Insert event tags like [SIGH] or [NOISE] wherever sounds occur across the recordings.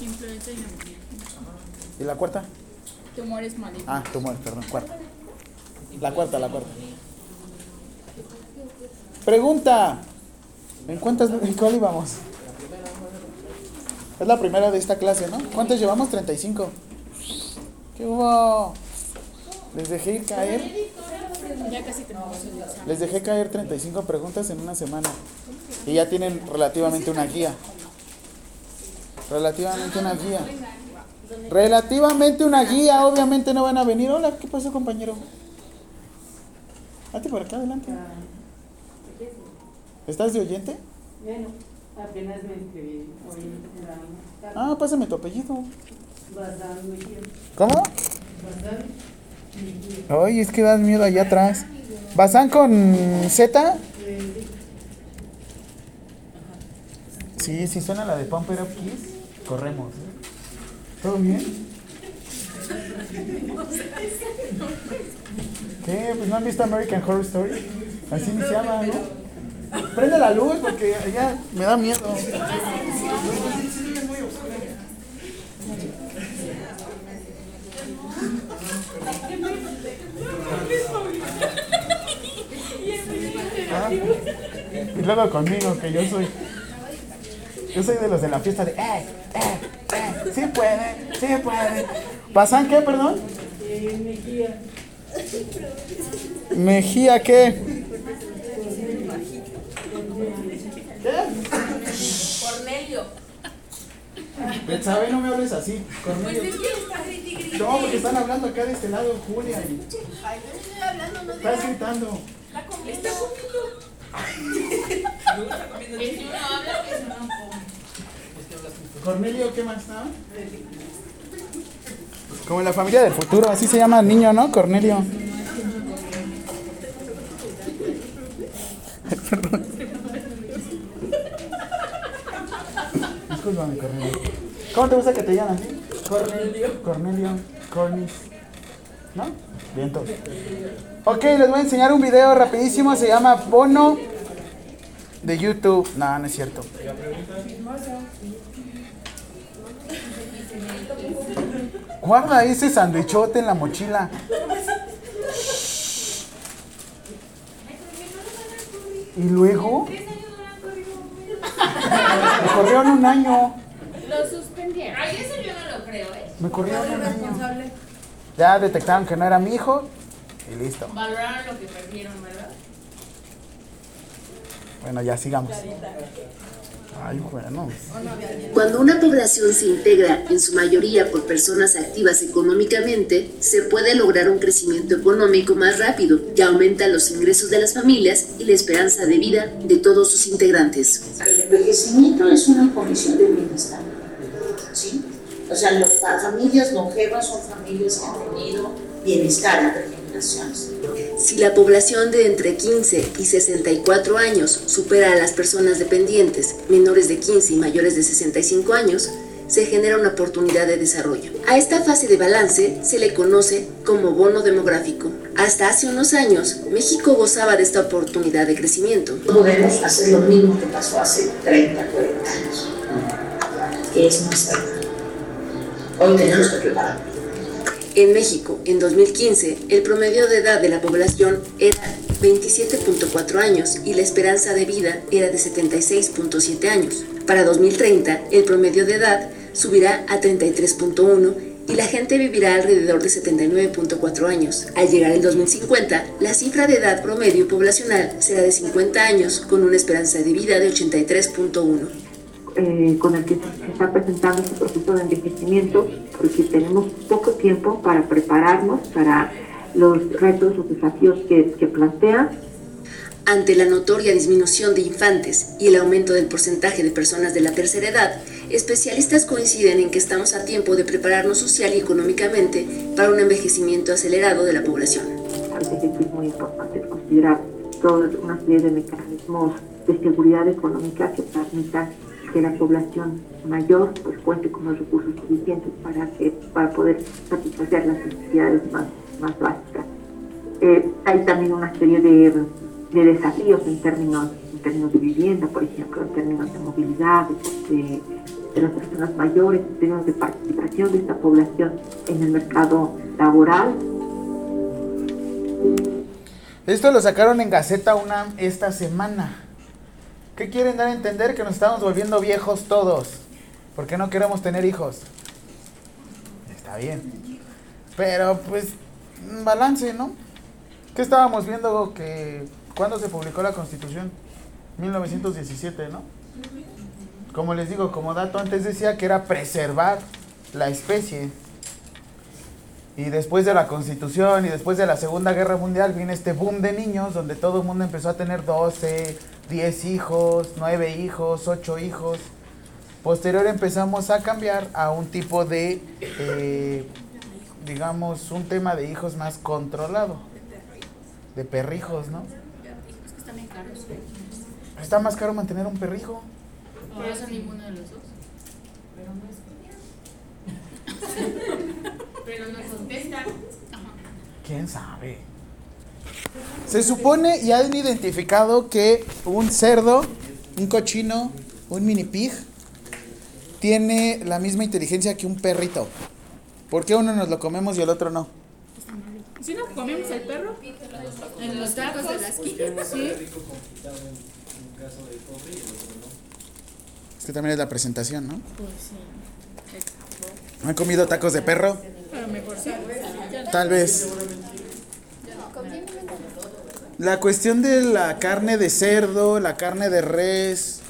Influenza y neumonía. ¿Y la cuarta? Tumores malignos. Ah, tumor, perdón, cuarta. La cuarta, la cuarta. Pregunta. ¿En cuántas, en cuál íbamos? Es la primera de esta clase, ¿no? ¿Cuántas llevamos? 35. ¿Qué hubo? Les dejé ir caer. Les dejé caer 35 preguntas en una semana. Y ya tienen relativamente una guía. Relativamente una guía. Relativamente una guía. Obviamente no van a venir. Hola, ¿qué pasó, compañero? Hazte por acá, adelante. ¿Estás de oyente? Bueno, apenas me inscribí Ah, pásame tu apellido. ¿Cómo? Ay, es que das miedo allá atrás. ¿Bazán con Z? Sí, si suena la de Pump It Up Kiss, corremos. ¿Todo bien? ¿Qué? Pues no han visto American Horror Story. Así se llama, ¿no? Prende la luz porque ya me da miedo. Ah, Y luego conmigo, que yo soy. Yo soy de los de la fiesta de. ¡Eh! ¡Eh! ¡Eh! ¡Sí puede! ¡Sí puede! ¿Pasan qué, perdón? Mejía. ¿Mejía qué? Cornelio. ¿Sabe? No me hables así. Pues Cornelio. es que. No, porque están hablando acá de este lado, Julia. Ay, no estoy hablando, no Estás digas. gritando. Está comiendo. Que habla, que come. Cornelio, ¿qué más estaba? Como en la familia del futuro, así se llama el niño, ¿no? Cornelio. Perdón. Discúlpame, Cornelio. ¿Cómo te gusta que te llaman? Cornelio. Cornelio. Cornis. ¿No? Bien. Ok, les voy a enseñar un video rapidísimo. Se llama Bono de YouTube. No, no es cierto. Guarda ese sandwichote en la mochila. Y luego. Me corrieron un año. Lo suspendieron. Ay, eso yo no lo creo, ¿eh? Me corrieron un año. Ya detectaron que no era mi hijo. Y listo. Valoraron lo que perdieron, ¿verdad? Bueno, ya sigamos. Ay, bueno. Cuando una población se integra en su mayoría por personas activas económicamente, se puede lograr un crecimiento económico más rápido y aumenta los ingresos de las familias y la esperanza de vida de todos sus integrantes. El envejecimiento es una condición de bienestar. ¿sí? O sea, las familias longevas son familias que han tenido bienestar generaciones. Si la población de entre 15 y 64 años supera a las personas dependientes menores de 15 y mayores de 65 años, se genera una oportunidad de desarrollo. A esta fase de balance se le conoce como bono demográfico. Hasta hace unos años, México gozaba de esta oportunidad de crecimiento. Podemos hacer lo mismo que pasó hace 30, 40 años, que es más tarde. Hoy tenemos que prepararnos. En México, en 2015, el promedio de edad de la población era 27.4 años y la esperanza de vida era de 76.7 años. Para 2030, el promedio de edad subirá a 33.1 y la gente vivirá alrededor de 79.4 años. Al llegar el 2050, la cifra de edad promedio poblacional será de 50 años con una esperanza de vida de 83.1. eh, con el que se está presentando este proceso de envejecimiento, porque tenemos poco tiempo para prepararnos para los retos o desafíos que, que plantea. Ante la notoria disminución de infantes y el aumento del porcentaje de personas de la tercera edad, especialistas coinciden en que estamos a tiempo de prepararnos social y económicamente para un envejecimiento acelerado de la población. Que es muy importante considerar toda una serie de mecanismos de seguridad económica que permitan que la población mayor pues, cuente con los recursos suficientes para, que, para poder satisfacer las necesidades más, más básicas. Eh, hay también una serie de, de desafíos en términos, en términos de vivienda, por ejemplo, en términos de movilidad, de, de las personas mayores en términos de participación de esta población en el mercado laboral. Esto lo sacaron en Gaceta UNAM esta semana. ¿Qué quieren dar a entender? Que nos estamos volviendo viejos todos. ¿Por qué no queremos tener hijos? Está bien. Pero pues, balance, ¿no? ¿Qué estábamos viendo que... ¿Cuándo se publicó la Constitución? 1917, ¿no? Como les digo, como dato, antes decía que era preservar la especie. Y después de la Constitución y después de la Segunda Guerra Mundial viene este boom de niños donde todo el mundo empezó a tener 12, 10 hijos, 9 hijos, 8 hijos. Posterior empezamos a cambiar a un tipo de, eh, digamos, un tema de hijos más controlado. De perrijos, ¿no? Es que están bien caros. Está más caro mantener un perrijo. Por eso ninguno de los dos. Pero no [LAUGHS] contestan. ¿Quién sabe? Se supone y han identificado que un cerdo, un cochino, un mini pig tiene la misma inteligencia que un perrito. ¿Por qué uno nos lo comemos y el otro no? Si no comemos el perro en los tacos de la esquina, sí. Es que también es la presentación, ¿no? Pues sí. ¿Han comido tacos de perro? Pero mejor sí. Tal vez. La cuestión de la carne de cerdo, la carne de res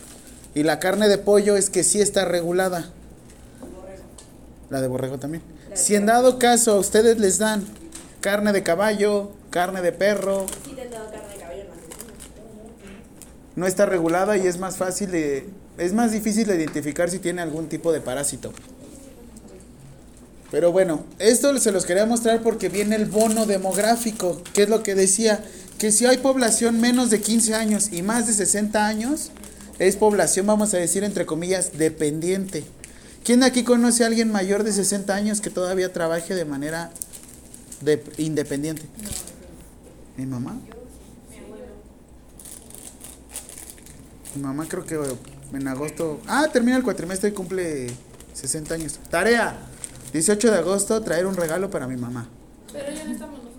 y la carne de pollo es que sí está regulada. La de borrego también. Si en dado caso a ustedes les dan carne de caballo, carne de perro, no está regulada y es más fácil de, es más difícil de identificar si tiene algún tipo de parásito. Pero bueno, esto se los quería mostrar porque viene el bono demográfico, que es lo que decía, que si hay población menos de 15 años y más de 60 años, es población, vamos a decir, entre comillas, dependiente. ¿Quién de aquí conoce a alguien mayor de 60 años que todavía trabaje de manera de, independiente? ¿Mi mamá? Mi mamá creo que en agosto... Ah, termina el cuatrimestre y cumple 60 años. Tarea. 18 de agosto, traer un regalo para mi mamá. Pero ya no estamos.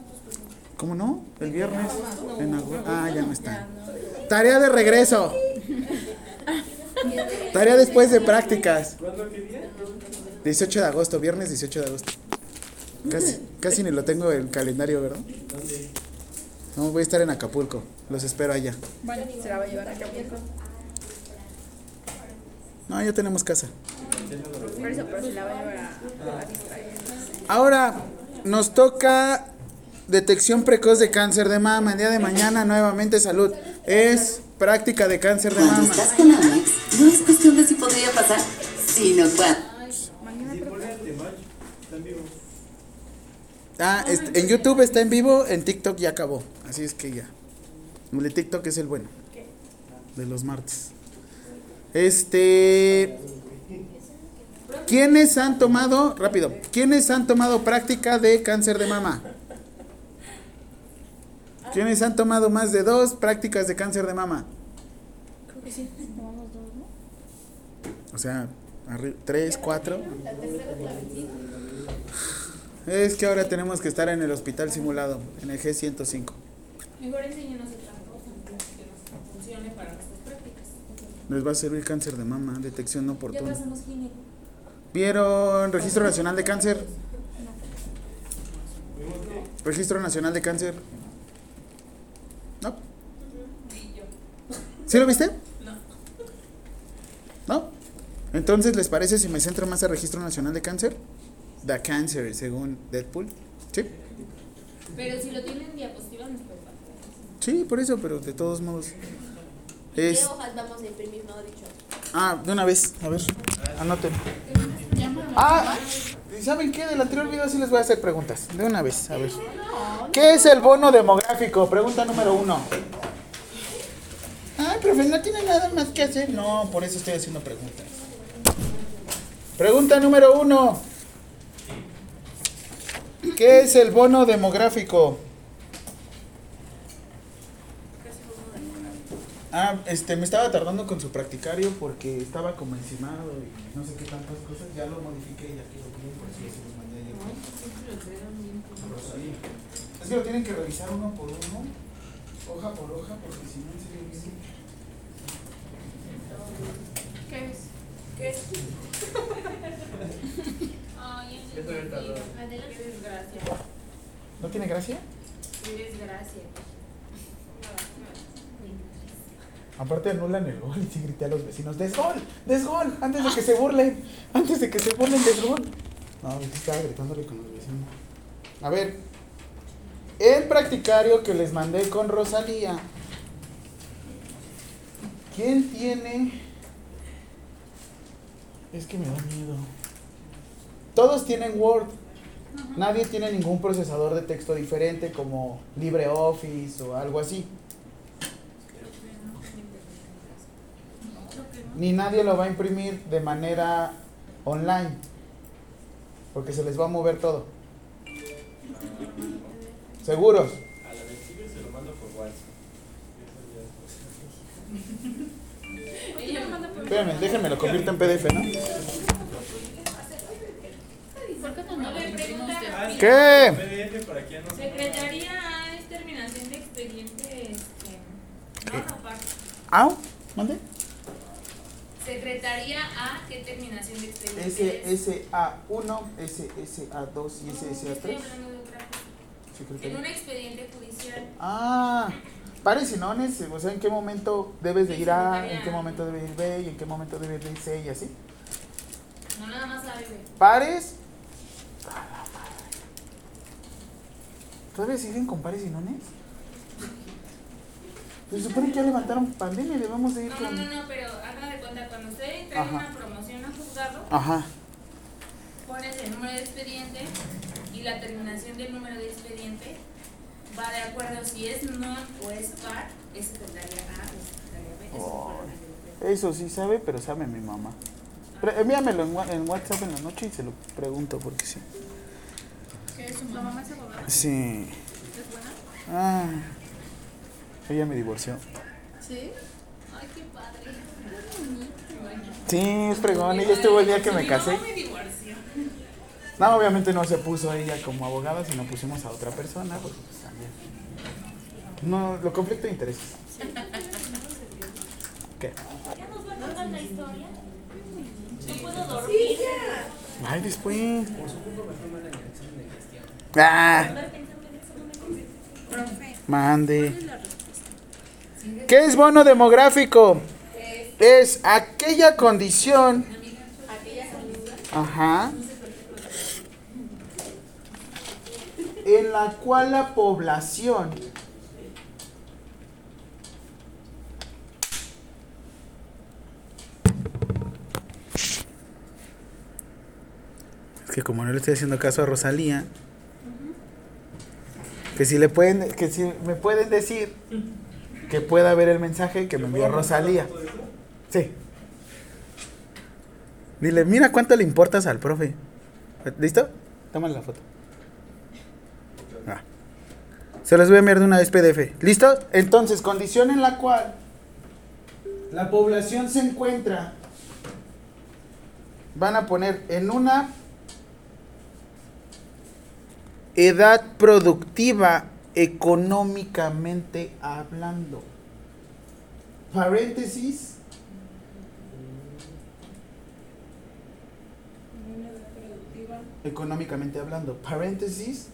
¿Cómo no? El viernes. En agosto. Ah, ya no está. Tarea de regreso. Tarea después de prácticas. 18 de agosto, viernes 18 de agosto. Casi, casi ni lo tengo en el calendario, ¿verdad? No, voy a estar en Acapulco. Los espero allá. Bueno, se la va a llevar a Acapulco. No, ya tenemos casa. Ahora nos toca detección precoz de cáncer de mama. El día de mañana nuevamente salud. Es práctica de cáncer de Cuando mama. estás con Amex, no es cuestión de si podría pasar, sino cuándo. Ah, este, en YouTube está en vivo, en TikTok ya acabó. Así es que ya. El de TikTok es el bueno. De los martes. Este. ¿Quiénes han tomado, rápido, quiénes han tomado práctica de cáncer de mama? ¿Quiénes han tomado más de dos prácticas de cáncer de mama? Creo que sí. Tomamos dos, ¿no? O sea, tres, cuatro. Es que ahora tenemos que estar en el hospital simulado, en el G105. Mejor enséñanos otra cosa que nos funcione para nuestras prácticas. Les va a servir cáncer de mama, detección oportuna. ¿Vieron Registro Nacional de Cáncer? Registro Nacional de Cáncer. ¿No? ¿Sí lo viste? ¿No? Entonces, ¿les parece si me centro más al Registro Nacional de Cáncer? The Cancer, según Deadpool. ¿Sí? Pero si lo tienen diapositivas, nos puede pasar. Sí, por eso, pero de todos modos. Es... ¿Qué hojas vamos a imprimir, no dicho? Ah, de una vez, a ver, anoten. Ah, ¿y ¿saben qué? Del anterior video sí les voy a hacer preguntas. De una vez, a ver. ¿Qué es el bono demográfico? Pregunta número uno. Ay, profe, no tiene nada más que hacer. No, por eso estoy haciendo preguntas. Pregunta número uno. ¿Qué es el bono demográfico? Ah, este, me estaba tardando con su practicario porque estaba como encimado y no sé qué tantas cosas. Ya lo modifiqué y ya quedó bien, por eso se los mandé ayer. Es que lo tienen que revisar uno por uno, hoja por hoja, porque si no, en serio, ¿Qué es? ¿Qué es? [LAUGHS] Ay. Qué desgracia. ¿No tiene gracia? Qué desgracia. Aparte anulan el gol y [LAUGHS] sí grité a los vecinos, ¡desgol! ¡Desgol! Antes de que se burlen, antes de que se burlen, ¡desgol! No, yo estaba gritándole con los vecinos. A ver, el practicario que les mandé con Rosalía. ¿Quién tiene? Es que me da miedo. Todos tienen Word. Nadie tiene ningún procesador de texto diferente como LibreOffice o algo así. Ni nadie lo va a imprimir de manera online. Porque se les va a mover todo. ¿Seguros? A la vecina se lo mando por WhatsApp. Espérame, déjenme lo convierto en PDF, ¿no? ¿Por qué Secretaría es terminación de expediente. Este, no, aparte. ¿Mande? Secretaría A, ¿qué terminación de expediente es? SSA1, SSA2 y Estoy SSA3. hablando de otra cosa. En un expediente judicial. Ah, pares y nones, o sea, en qué momento debes de ir A, en qué momento debe ir B y en qué momento debe ir C y así. No nada más sabe. güey. Pares. ¿Todavía siguen con pares y nones? Se supone que ya levantaron pandemia y debemos de ir No, con... no, no, no, pero haga de cuenta, cuando usted trae Ajá. una promoción a juzgado, Ajá. pones el número de expediente y la terminación del número de expediente va de acuerdo si es non o es par, es secretaría A o secretaría B. Eso es Oh. Eso sí sabe, pero sabe mi mamá. Pre- envíamelo en, en WhatsApp en la noche y se lo pregunto porque sí. ¿Qué es su mamá? es abogada? Sí. ¿Es buena? Ah. Ella me divorció. Sí. Ay, qué padre. Sí, es fregón. Ella estuvo el día que me casé. No, obviamente no se puso ella como abogada, sino pusimos a otra persona. Porque pues también. No, lo conflicto de intereses. ¿Qué? ¿Ya nos va a contar la historia? No puedo dormir. Ay, después. Ah, mande. ¿Qué es bono demográfico? Es aquella condición. Ajá. En la cual la población Es que como no le estoy haciendo caso a Rosalía, que si le pueden, que si me pueden decir que pueda ver el mensaje que me envió Rosalía. Sí. Dile, mira cuánto le importas al profe. ¿Listo? Tómale la foto. Ah. Se las voy a enviar de una vez PDF. ¿Listo? Entonces, condición en la cual la población se encuentra. Van a poner en una edad productiva económicamente hablando. Paréntesis. Económicamente hablando. Paréntesis.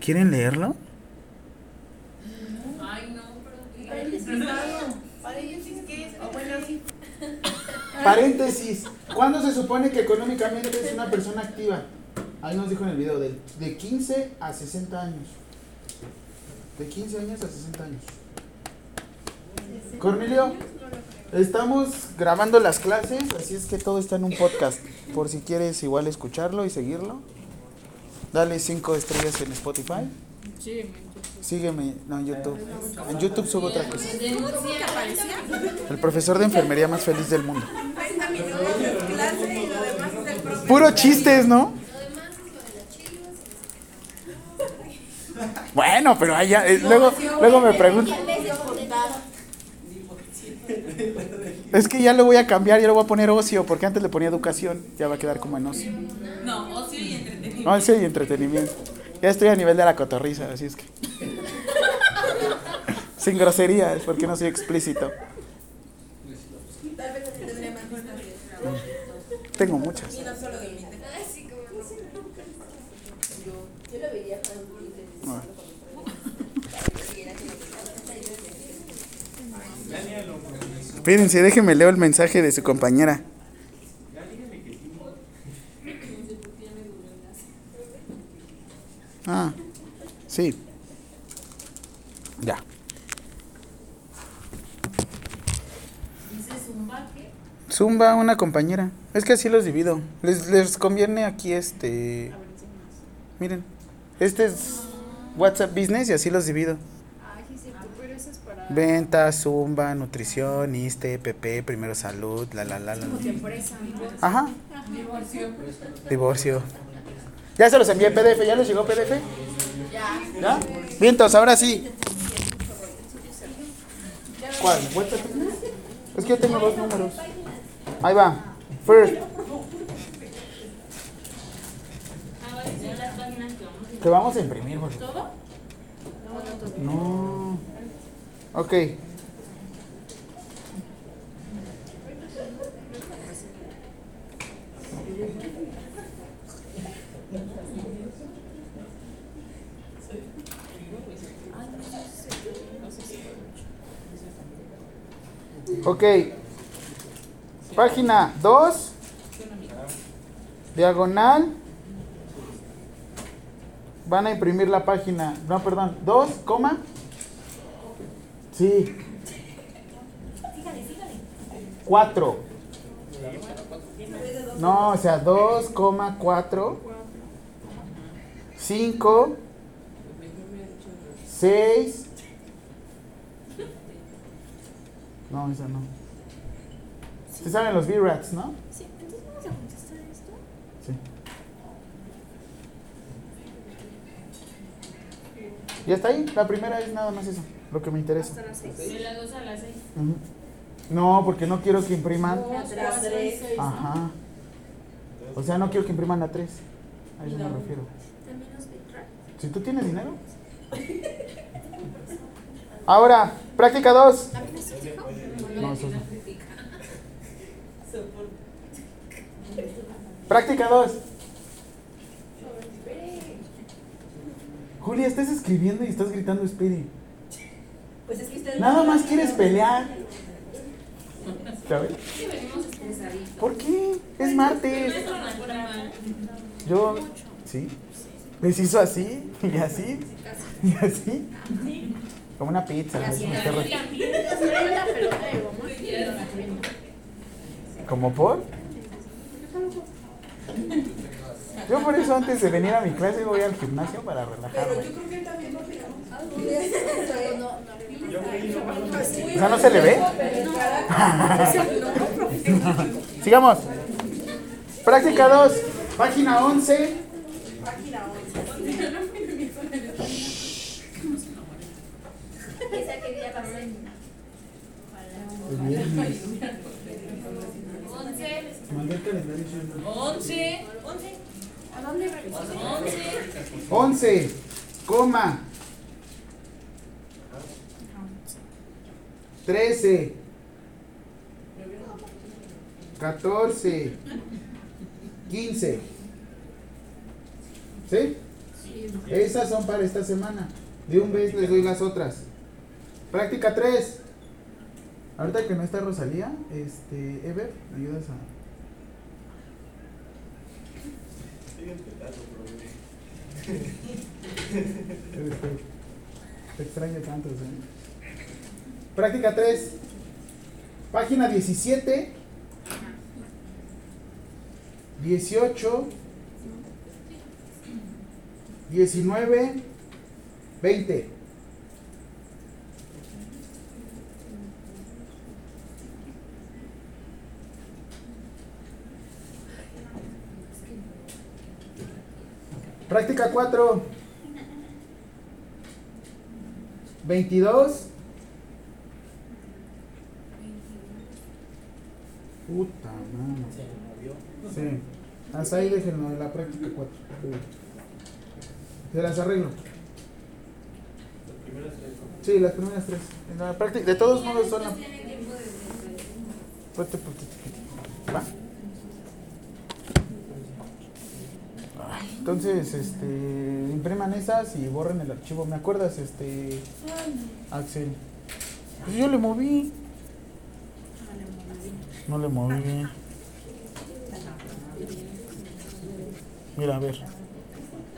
¿Quieren leerlo? Ay, no, pero. ¿Paréntesis qué es? O bueno, sí. Paréntesis. ¿Cuándo se supone que económicamente es una persona activa? Ahí nos dijo en el video, de, de 15 a 60 años. De 15 años a 60 años. Cornelio, estamos grabando las clases, así es que todo está en un podcast. Por si quieres igual escucharlo y seguirlo. Dale 5 estrellas en Spotify. Sí, Sígueme, no, en YouTube. En YouTube subo otra cosa. El profesor de enfermería más feliz del mundo. Puro chistes, ¿no? Bueno, pero allá, eh, luego, luego me preguntan. Es que ya lo voy a cambiar, ya lo voy a poner ocio, porque antes le ponía educación, ya va a quedar como en ocio. No, ocio y entretenimiento. Ocio y entretenimiento. Ya estoy a nivel de la cotorriza, así es que. [LAUGHS] Sin groserías, porque no soy explícito. Tengo muchas. Espérense, déjenme leo el mensaje de su compañera. Ah, sí. Ya. Zumba, una compañera. Es que así los divido. Les, les conviene aquí este. Miren. Este es WhatsApp Business y así los divido. Ay, sí, sí, pero eso es para. Venta, Zumba, nutrición, ISTE, PP, primero salud, la la la la. Ajá, Divorcio. divorcio. Ya se los envié en PDF, ¿ya les llegó PDF? Ya. ¿Ya? Vientos, ahora sí. ¿Cuál? Es que yo tengo dos números. Ahí va. First. Te vamos a imprimir, Jorge. ¿Todo? No. Ok. Ok. Página 2. Diagonal. Van a imprimir la página. No, perdón. 2, coma. Sí. 4. No, o sea, 2,4. 5. 6. No, esa no. ¿Sí saben los V-Rats, no? Sí, entonces vamos a contestar esto. Sí. Ya está ahí. La primera es nada más eso. Lo que me interesa. Hasta las seis. De las 2 a las 6. Ujú. No, porque no quiero que impriman. Ajá. O sea, no quiero que impriman a tres. A eso me refiero. También los Vectra. Si tú tienes dinero. Ahora, práctica 2. ¿A mí me sus dijo? No, eso no. Práctica 2. Julia, estás escribiendo y estás gritando espere. Pues es que ustedes. Nada más quieres pelear. ¿Sabes? ¿Por qué? Es martes. Nuestro natural. Yo, sí. Les hizo así, y así, y así. Como una pizza. ¿no? Como perro. ¿Como por? Yo por eso antes de venir a mi clase voy al gimnasio para relajarme. [LAUGHS] O sea, ¿no se le ve? [LAUGHS] Sigamos. Práctica 2, página 11. ¿Esa qué día va a ser? 11. 11. ¿A dónde revisas? 11. 11, coma. 13, 14, 15. ¿Sí? Esas son para esta semana. De un vez les doy las otras. Práctica 3. Ahorita que no está Rosalía, este, Ever, ¿me ayudas a...? [LAUGHS] Te extraño tanto, ¿sí? Práctica 3. Página 17. 18. 19. 20. Práctica 4. 22. Puta madre. Sí. Hasta ahí déjenlo de la práctica 4. Se las arreglo. Sí, las primeras tres. En la práctica, de todos modos son. Fuerte. Va. Ay, Entonces, este, impriman esas y borren el archivo. ¿Me acuerdas, este, Axel? Pues yo le moví. No le moví. Mira, a ver.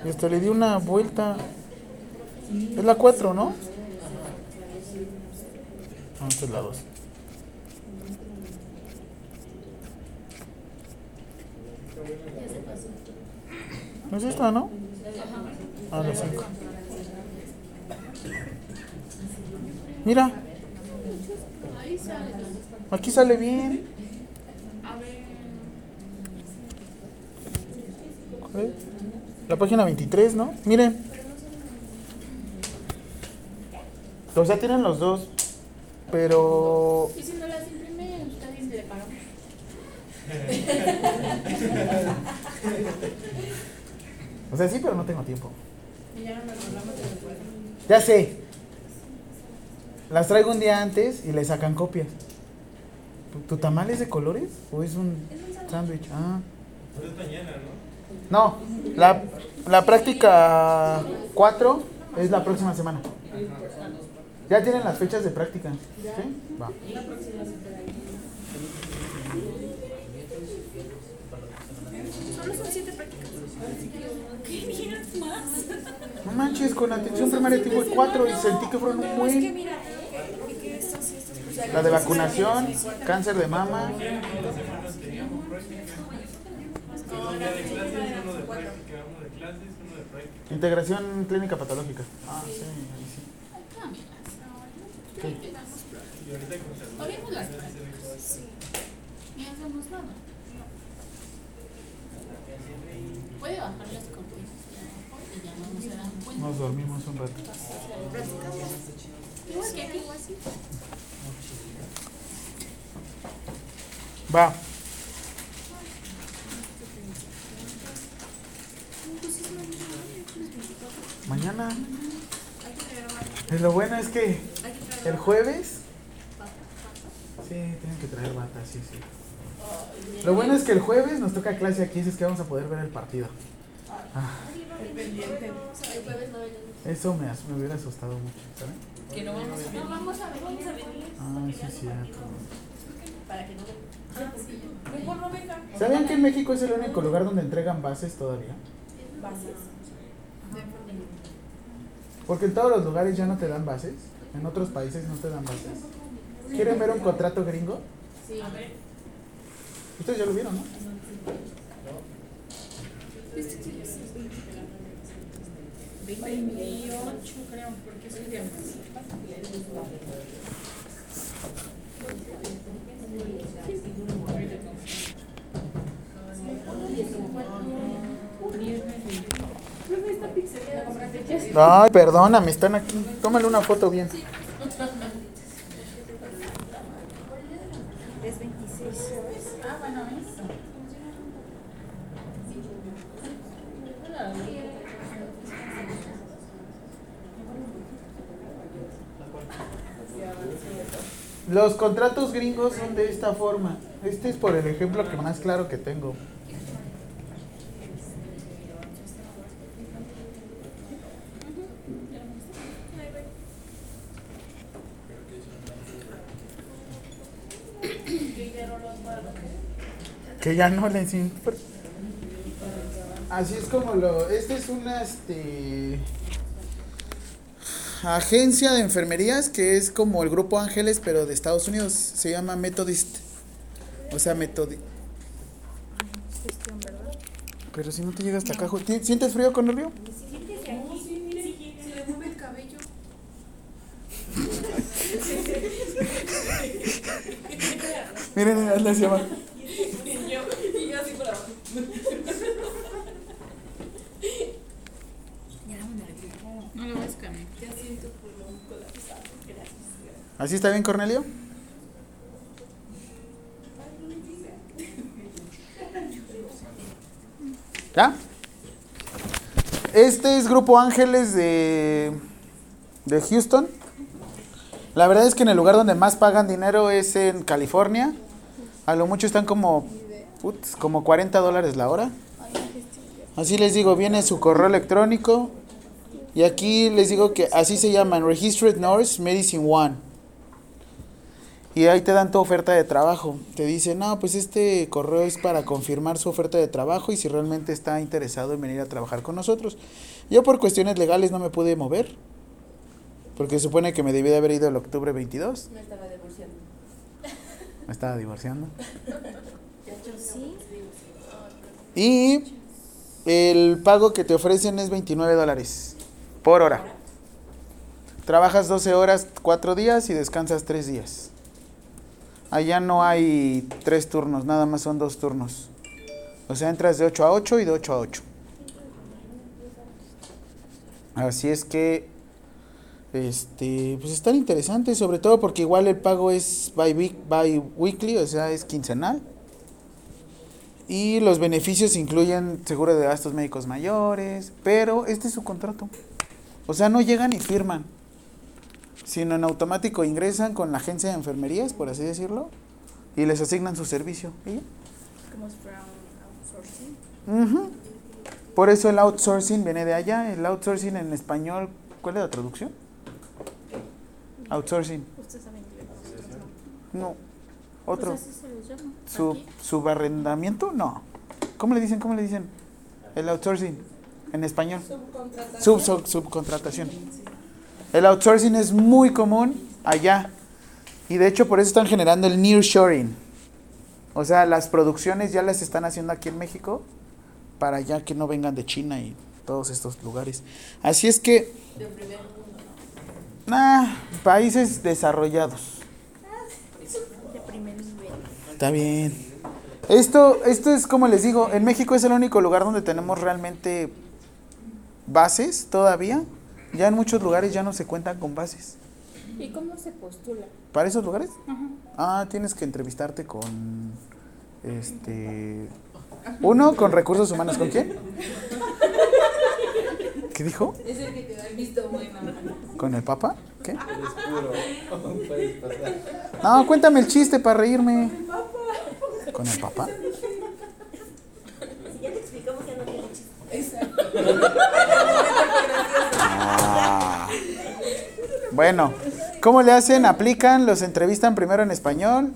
Esto le di una vuelta. Es la 4, ¿no? No, esta es la 2. No es esta, ¿no? Ah, la 5. Mira, aquí sale bien. A ver. ¿Eh? La página 23, ¿no? Miren. O sea, tienen los dos. Pero. Y si no las imprime, bien, le pagamos. O sea, sí, pero no tengo tiempo. Y ya sé. Las traigo un día antes y le sacan copias. ¿Tu- ¿Tu tamal es de colores? ¿O es un sándwich? Ah. Pero es mañana, ¿no? No, la, la práctica 4 es la próxima semana. Ya tienen las fechas de práctica. ¿Sí? Va. Solo son siete prácticas. ¿Qué días más? No manches, con atención primaria tengo 4 y sentí que fueron un buen. La de vacunación, cáncer de mama. Dos semanas teníamos práctica. Dos días de clases, uno de práctica, uno de clases, uno de práctica. Integración clínica patológica. Ah, sí, ahí sí. ¿Qué? Y ahorita con salud. Oremos las prácticas. Sí. Y hacemos nada. Puede bajar las copias y ya no se dan cuenta. Nos dormimos un rato. Igual que aquí, igual así. Va. Mañana. Y lo bueno es que el jueves. Sí, tienen que traer bata, sí, sí. Lo bueno es que el jueves nos toca clase aquí, así es que vamos a poder ver el partido. Ah, eso me, as- me hubiera asustado mucho, ¿saben? Que no vamos a ver. No, vamos a ver. Ah, sí, es cierto. Para que no no vengan. ¿Sabían que en México es el único lugar donde entregan bases todavía? Bases. Porque en todos los lugares ya no te dan bases. En otros países no te dan bases. ¿Quieren ver un contrato gringo? Sí. A ver. Ustedes ya lo vieron, ¿no? Veintiocho, creo, porque soy de Ay, perdóname, están aquí. Tómale una foto bien. Es 26. Bueno, eso. Los contratos gringos son de esta forma. Este es por el ejemplo que más claro que tengo. Que ya no les importa. Así es como lo. Este es una este, agencia de enfermerías que es como el Grupo Ángeles, pero de Estados Unidos. Se llama Methodist. O sea, Methodist. Pero si no te llega hasta acá, jo- ¿ti- ¿sientes frío con el río? Se le mueve el cabello. [LAUGHS] Miren, hazle hacia abajo. Y yo, y yo así por abajo. No lo. Ya siento ¿Así está bien, Cornelio? ¿Ya? Este es Grupo Ángeles de, de Houston. La verdad es que en el lugar donde más pagan dinero es en California. A lo mucho están como, putz, como 40 dólares la hora. Así les digo, viene su correo electrónico. Y aquí les digo que así se llaman Registered Nurse Medicine One. Y ahí te dan tu oferta de trabajo. Te dicen, no, pues este correo es para confirmar su oferta de trabajo y si realmente está interesado en venir a trabajar con nosotros. Yo por cuestiones legales no me pude mover. Porque se supone que me debí de haber ido el octubre 22. Me estaba divorciando. Me estaba divorciando. [LAUGHS] Y el pago que te ofrecen es 29 dólares por hora. Trabajas 12 horas, 4 días y descansas 3 días. Allá no hay 3 turnos, nada más son 2 turnos. O sea, entras de 8 a 8 y de 8 a 8. Así es que, este, pues están interesantes, sobre todo porque igual el pago es by, week, by weekly, o sea, es quincenal. Y los beneficios incluyen seguro de gastos médicos mayores, pero este es su contrato. O sea, no llegan y firman, sino en automático ingresan con la agencia de enfermerías, por así decirlo, y les asignan su servicio. ¿Y? Como si fuera un outsourcing. Por eso el outsourcing viene de allá. El outsourcing en español, ¿cuál es la traducción? Outsourcing. Usted sabe inglés. No. Otro. Pues les llama. Sub, Aquí. ¿Subarrendamiento? No. ¿Cómo le dicen? ¿Cómo le dicen? El outsourcing en español. Subcontratación. Sub, sub- subcontratación. El outsourcing es muy común allá. Y de hecho por eso están generando el nearshoring. O sea, las producciones ya las están haciendo aquí en México para ya que no vengan de China y todos estos lugares. Así es que, De primer mundo. nah, países desarrollados. De primer. Está bien. Esto, esto es como les digo, en México es el único lugar donde tenemos realmente bases todavía. Ya en muchos lugares ya no se cuentan con bases. ¿Y cómo se postula? ¿Para esos lugares? Ajá. Ah, tienes que entrevistarte con este uno con recursos humanos, ¿con quién? ¿Qué dijo? Es el que te da el visto bueno. ¿Con el papá? ¿Qué? No, cuéntame el chiste para reírme. ¿Con el papá? Si ya te explicamos, ya no tiene chiste. Ah. Bueno, ¿cómo le hacen? Aplican, los entrevistan primero en español,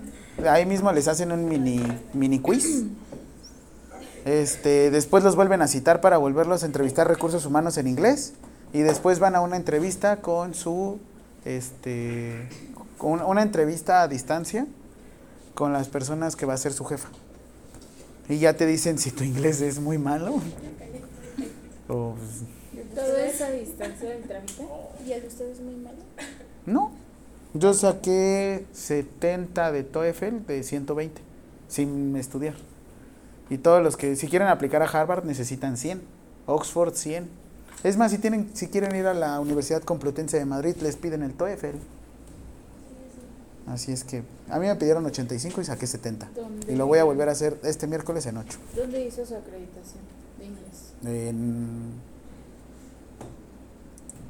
ahí mismo les hacen un mini, mini quiz. Este, después los vuelven a citar para volverlos a entrevistar recursos humanos en inglés y después van a una entrevista con su este con una entrevista a distancia con las personas que va a ser su jefa. Y ya te dicen si tu inglés es muy malo. O pues, ¿Todo esa distancia del trámite? ¿Y el de usted es muy malo? No. Yo saqué 70 de TOEFL de 120 sin estudiar. Y todos los que si quieren aplicar a Harvard necesitan 100, Oxford 100. Es más, si tienen si quieren ir a la Universidad Complutense de Madrid les piden el TOEFL. Así es que a mí me pidieron 85 y saqué 70. ¿Dónde? Y lo voy a volver a hacer este miércoles en 8. ¿Dónde hizo su acreditación de inglés? En-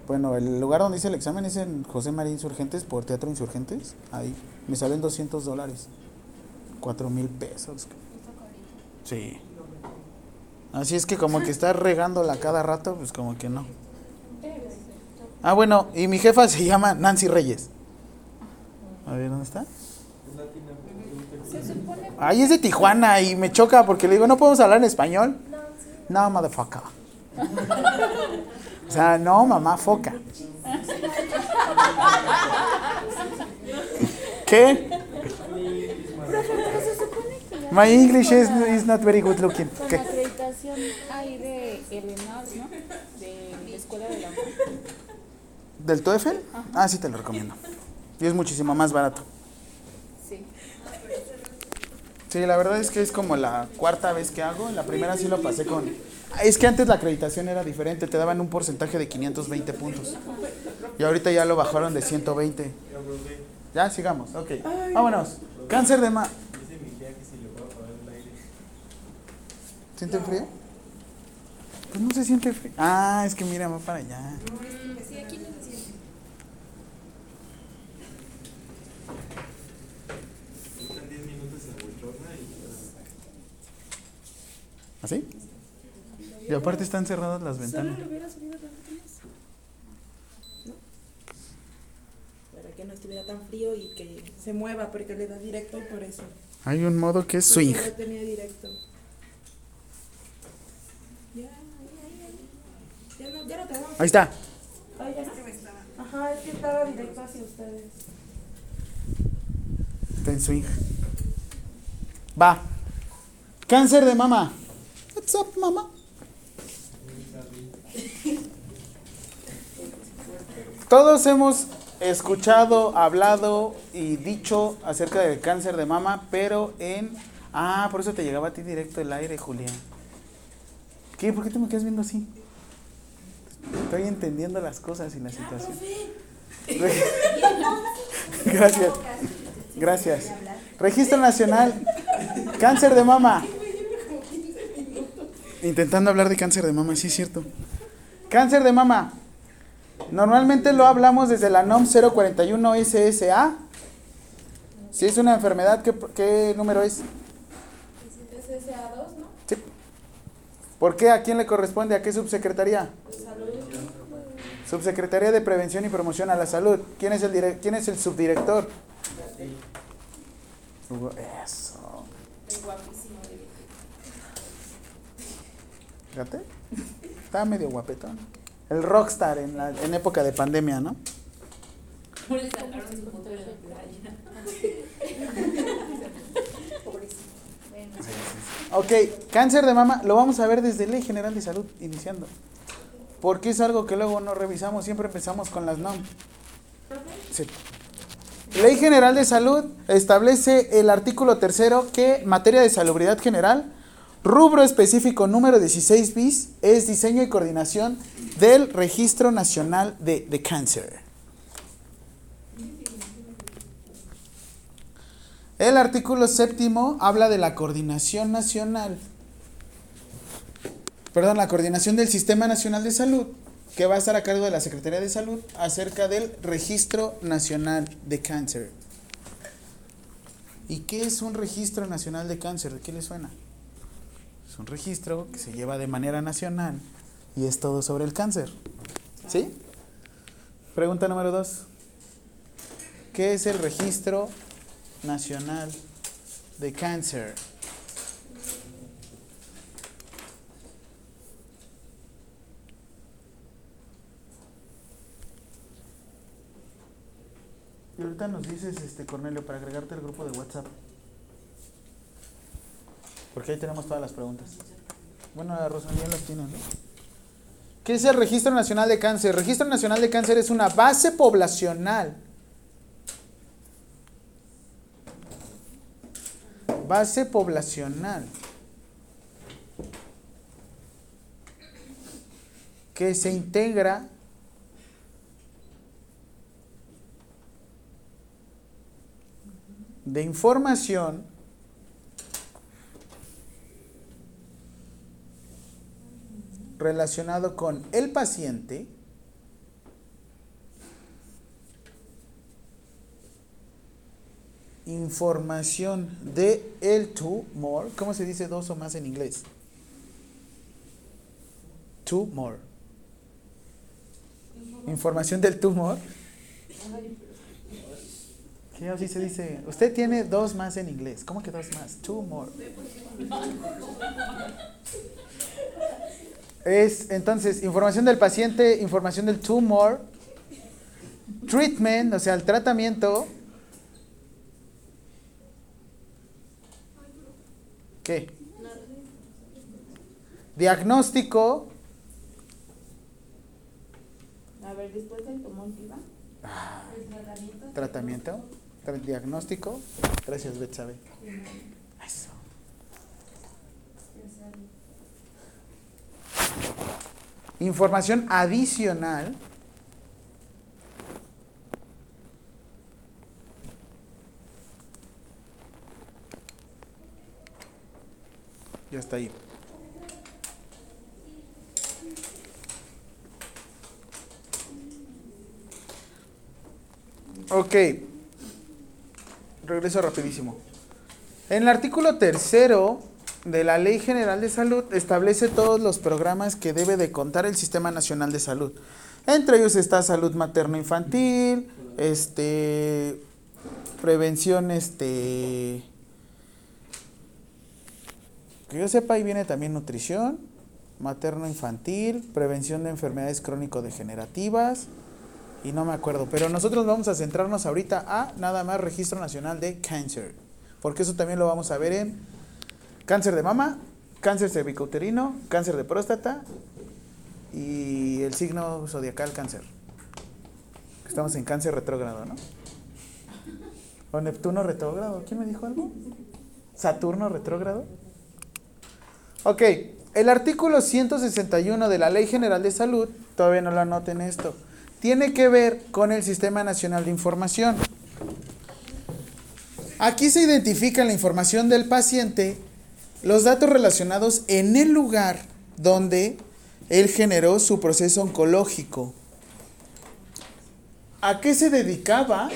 bueno, el lugar donde hice el examen es en José María Insurgentes por Teatro Insurgentes. Ahí me salen 200 dólares. 4 mil pesos. Sí. Así es que como que estás regándola cada rato, pues como que no. Ah, bueno, y mi jefa se llama Nancy Reyes. A ver, ¿dónde está? Ahí es de Tijuana y me choca porque le digo, ¿no podemos hablar en español? No, motherfucker. O sea, no, mamá, foca. ¿Qué? My English is, is not very good looking. Con ¿Qué? acreditación ahí de Eleanor, ¿no? De la escuela de la. ¿Del TOEFL? Ah, sí, te lo recomiendo. Y es muchísimo más barato. Sí. Sí, la verdad es que es como la cuarta vez que hago. La primera sí lo pasé con, Es que antes la acreditación era diferente, te daban un porcentaje de 520 puntos. Y ahorita ya lo bajaron de 120. Ya, sigamos, ok. Vámonos. Cáncer de mama. Dice mi tía que si le puedo apagar el aire. ¿Siente frío? Pues no se siente frío. Ah, es que mira, va para allá. Sí, aquí no se siente. Están 10 minutos en bochorna y ¿Así? Y aparte están cerradas las ventanas. Solo lo hubiera subido tantito más. ¿No? Para que no estuviera tan frío y que se mueva, porque le da directo por eso. Hay un modo que es swing. lo tenía directo. Ya, no, ya no te vamos. Ahí está. Ay, ya está. Ajá, es que estaba directo hacia ustedes. Está en swing. Va. Cáncer de mama. What's up, mama? Todos hemos escuchado, hablado y dicho acerca del cáncer de mama, pero en... Ah, por eso te llegaba a ti directo el aire, Julián. ¿Qué? ¿Por qué te me quedas viendo así? Estoy entendiendo las cosas y la situación. [LAUGHS] Gracias. Gracias. Registro Nacional. Cáncer de mama. Intentando hablar de cáncer de mama, sí es cierto. Cáncer de mama. Normalmente lo hablamos desde la NOM 041 SSA. Si es una enfermedad, ¿qué, qué número es? Es SA2, ¿no? Sí. ¿Por qué? ¿A quién le corresponde? ¿A qué subsecretaría? Subsecretaría de Prevención y Promoción a la Salud. ¿Quién es el, dire- quién es el subdirector? Eso. Es guapísimo. de- Fíjate. Estaba medio guapetón. El rockstar en, la, en época de pandemia, ¿no? ¿Cómo le sacaron su foto de la playa? Ok, cáncer de mama lo vamos a ver desde Ley General de Salud, iniciando. Porque es algo que luego no revisamos, siempre empezamos con las NOM. Sí. Ley General de Salud establece el artículo tercero que materia de salubridad general, rubro específico número 16 bis es diseño y coordinación del Registro Nacional de, Cáncer. El artículo séptimo habla de la coordinación nacional, perdón, la coordinación del Sistema Nacional de Salud, que va a estar a cargo de la Secretaría de Salud acerca del Registro Nacional de Cáncer. ¿Y qué es un registro nacional de cáncer? ¿De qué le suena? Es un registro que se lleva de manera nacional y es todo sobre el cáncer. ¿Sí? Pregunta número dos. ¿Qué es el registro nacional de cáncer? Y ahorita nos dices, este Cornelio, para agregarte al grupo de WhatsApp. Porque ahí tenemos todas las preguntas. Bueno, la Rosalía las tiene, ¿no? ¿Qué es el Registro Nacional de Cáncer? El Registro Nacional de Cáncer es una base poblacional. Base poblacional. Que se integra de información relacionado con el paciente información de el tumor ¿cómo se dice dos o más en inglés? tumor información del tumor ¿Qué así se dice? Usted tiene dos más en inglés. ¿Cómo que dos más? Two more. Es entonces información del paciente, información del tumor, treatment, o sea, el tratamiento. ¿Qué? Diagnóstico. A ver, después del tumor, ¿qué va? Tratamiento. tra- Diagnóstico. Gracias, Betsabe. Eso. Información adicional. Ya está ahí. Ok. Regreso rapidísimo. En el artículo tercero de la Ley General de Salud establece todos los programas que debe de contar el Sistema Nacional de Salud. Entre ellos está salud materno-infantil, este, prevención, este, que yo sepa, ahí viene también nutrición, materno-infantil, prevención de enfermedades crónico-degenerativas, y no me acuerdo, pero nosotros vamos a centrarnos ahorita a nada más Registro Nacional de Cáncer, porque eso también lo vamos a ver en cáncer de mama, cáncer cervicouterino, cáncer de próstata y el signo zodiacal cáncer. Estamos en cáncer retrógrado, ¿no? O Neptuno retrógrado, ¿quién me dijo algo? Saturno retrógrado. Ok, el artículo 161 de la Ley General de Salud, todavía no lo anoten esto, tiene que ver con el Sistema Nacional de Información. Aquí se identifica la información del paciente, los datos relacionados en el lugar donde él generó su proceso oncológico. ¿A qué se dedicaba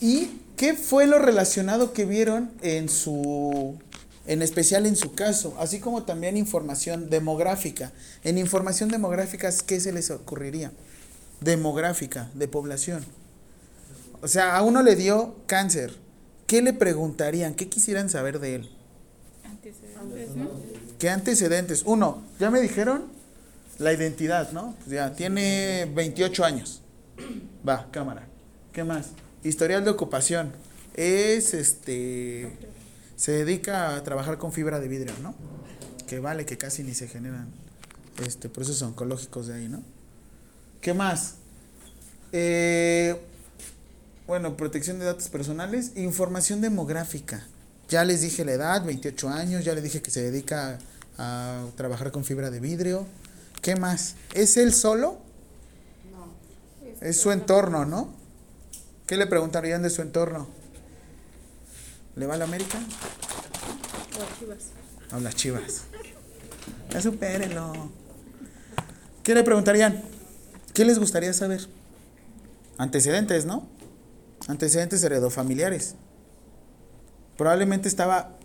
y qué fue lo relacionado que vieron en su en especial en su caso, así como también información demográfica. En información demográfica, ¿qué se les ocurriría? Demográfica, de población. O sea, a uno le dio cáncer. ¿Qué le preguntarían? ¿Qué quisieran saber de él? ¿Qué antecedentes? Uno, ya me dijeron la identidad, ¿no? Pues ya, tiene 28 años. Va, cámara. ¿Qué más? Historial de ocupación. Es este. Se dedica a trabajar con fibra de vidrio, ¿no? Que vale, que casi ni se generan este, procesos oncológicos de ahí, ¿no? ¿Qué más? Eh, bueno, protección de datos personales, información demográfica. Ya les dije la edad, 28 años, ya les dije que se dedica a, a trabajar con fibra de vidrio. ¿Qué más? ¿Es él solo? No. Es su entorno, ¿no? ¿Qué le preguntarían de su entorno? ¿Le va a la América? O archivas. A las chivas. Ya supérenlo. ¿Qué le preguntarían? ¿Qué les gustaría saber? Antecedentes, ¿no? Antecedentes heredofamiliares. Probablemente estaba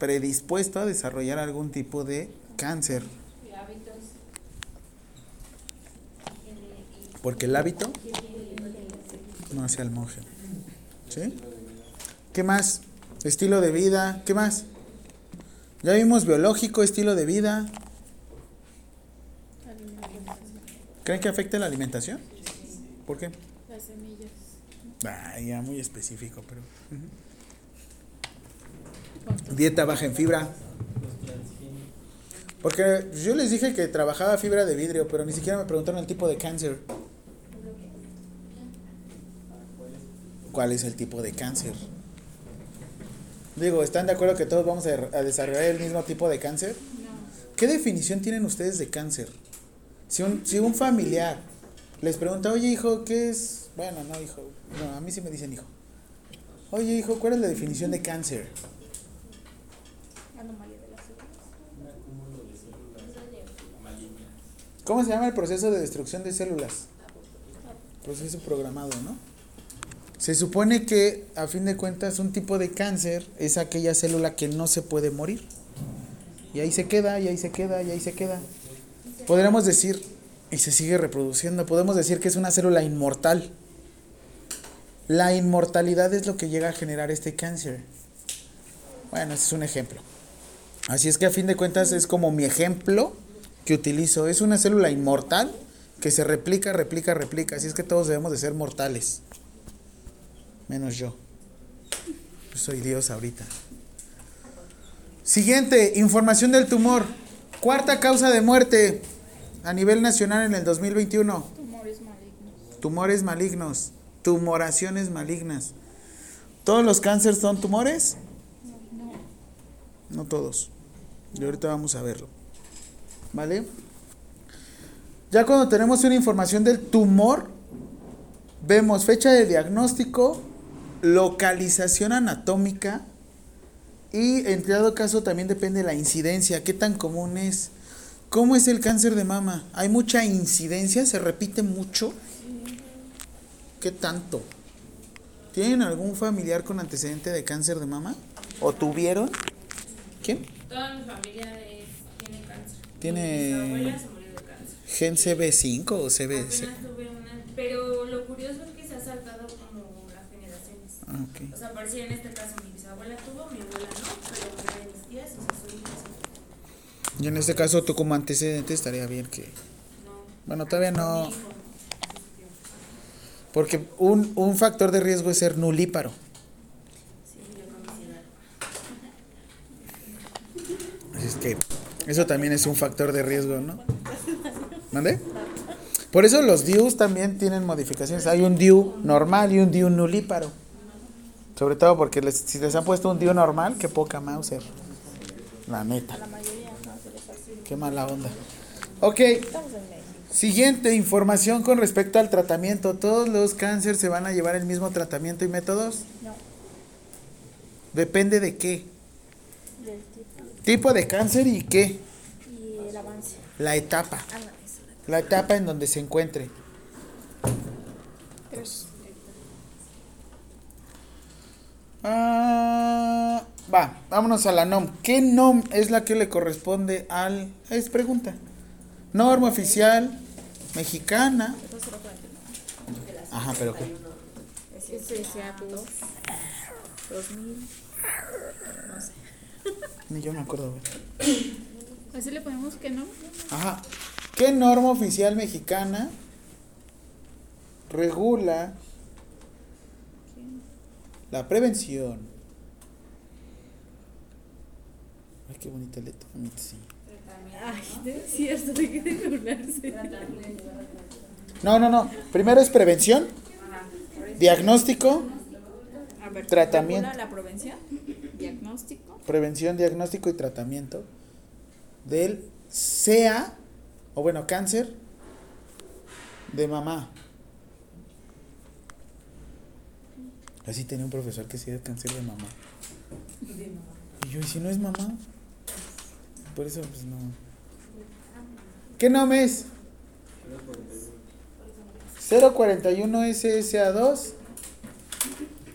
predispuesto a desarrollar algún tipo de cáncer. Porque el hábito no hace al monje. ¿Sí? ¿Qué más? Estilo de vida. ¿Qué más? Ya vimos biológico, estilo de vida. ¿Creen que afecte la alimentación? ¿Por qué? Las semillas. Ah, ya muy específico, pero. Dieta baja en fibra. Porque yo les dije que trabajaba fibra de vidrio, pero ni siquiera me preguntaron el tipo de cáncer. ¿Cuál es el tipo de cáncer? Digo, ¿están de acuerdo que todos vamos a, desarrollar el mismo tipo de cáncer? ¿Qué definición tienen ustedes de cáncer? Si un, si un familiar les pregunta, oye hijo, ¿qué es? Bueno, no hijo, no, a mí sí me dicen hijo. Oye hijo, ¿cuál es la definición de cáncer? Anomalía de las células. ¿Cómo se llama el proceso de destrucción de células? Proceso programado, ¿no? Se supone que, a fin de cuentas, un tipo de cáncer es aquella célula que no se puede morir. Y ahí se queda, y ahí se queda, y ahí se queda. Podríamos decir, y se sigue reproduciendo, podemos decir que es una célula inmortal. La inmortalidad es lo que llega a generar este cáncer. Bueno, ese es un ejemplo. Así es que a fin de cuentas es como mi ejemplo que utilizo. Es una célula inmortal que se replica, replica, replica. Así es que todos debemos de ser mortales. Menos yo. Yo soy Dios ahorita. Siguiente, información del tumor. Cuarta causa de muerte a nivel nacional en el 2021. Tumores malignos. Tumores malignos. Tumoraciones malignas. ¿Todos los cánceres son tumores? No todos. Y ahorita vamos a verlo. ¿Vale? Ya cuando tenemos una información del tumor, vemos fecha de diagnóstico, localización anatómica y en dado caso también depende de la incidencia, qué tan común es. ¿Cómo es el cáncer de mama? ¿Hay mucha incidencia? ¿Se repite mucho? ¿Qué tanto? ¿Tienen algún familiar con antecedente de cáncer de mama? ¿O tuvieron? ¿Quién? Toda mi familia cáncer. Tiene- Mi abuela se murió de cáncer. ¿Gen CB5 o CB? Una, pero lo curioso es que se ha saltado como las generaciones. Ah, ok. O sea, por si en este caso mi bisabuela tuvo, mi abuela no, pero una de mis tías y sus hijas. Y en este caso tú como antecedente estaría bien que... Bueno, todavía no... Porque un, un factor de riesgo es ser nulíparo. Así es que eso también es un factor de riesgo, ¿no? ¿Mande? Por eso los DIUs también tienen modificaciones. Hay un DIU normal y un DIU nulíparo. Sobre todo porque les- si les han puesto un DIU normal, qué poca Mauser. La neta. Qué mala onda. Ok. Siguiente información con respecto al tratamiento. ¿Todos los cánceres se van a llevar el mismo tratamiento y métodos? No. Depende de qué. Tipo de cáncer y qué. y el avance. La etapa. Ah, no, eso. La etapa en donde se encuentre. Tres. Ah, va, vámonos a la NOM. ¿Qué NOM es la que le corresponde al... Es pregunta. Norma oficial mexicana. Ajá, pero ¿qué? 2, 2000, no sé. Ni yo me acuerdo. güey. Así le ponemos que no. Ajá. ¿Qué norma oficial mexicana regula la prevención? Ay, qué bonita letra. bonita, sí. Ay, no es cierto, de que de burlarse. No, no, no. Primero es prevención, diagnóstico, Tratamiento. regula la prevención, diagnóstico. Prevención, diagnóstico y tratamiento del CA, o bueno, cáncer de mamá. Así tenía un profesor que sí era cáncer de mamá. Y yo, ¿y si no es mamá? Por eso, pues no. ¿Qué nombre es? 041 SSA2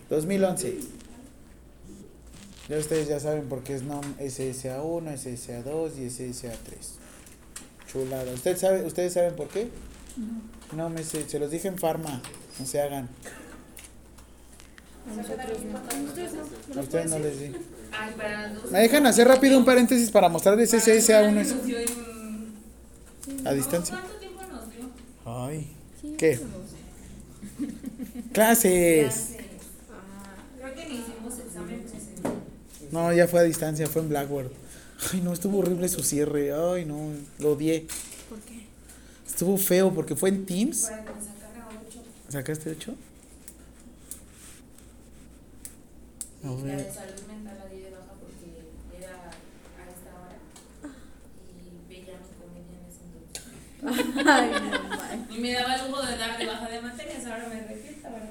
2011. Ya ustedes ya saben por qué es NOM SSA1, SSA2 y SSA3. Chulada. ¿Usted sabe, ¿Ustedes saben por qué? No. me sé, se los dije en farma. No se hagan. Nosotros no. Ustedes no les di. ¿Me dejan hacer rápido un paréntesis para mostrarles ese SSA1 Nos es- dio en- a distancia? ¿Cuánto tiempo nos dio? Ay. ¿Qué? Clases. Creo que ni hicimos examen presencial. No, ya fue a distancia, fue en Blackboard. Ay, no, estuvo horrible su cierre. Ay, no, lo odié. ¿Por qué? Estuvo feo porque fue en Teams. Para que me sacara ocho. ¿Sacaste 8? A La ver. de salud mental la di de baja porque era a esta hora. Y veía mi comedia en ese entonces. [LAUGHS] Ay, no. Y me daba el lujo de dar de baja de materias, ahora me arrepiento, ¿verdad?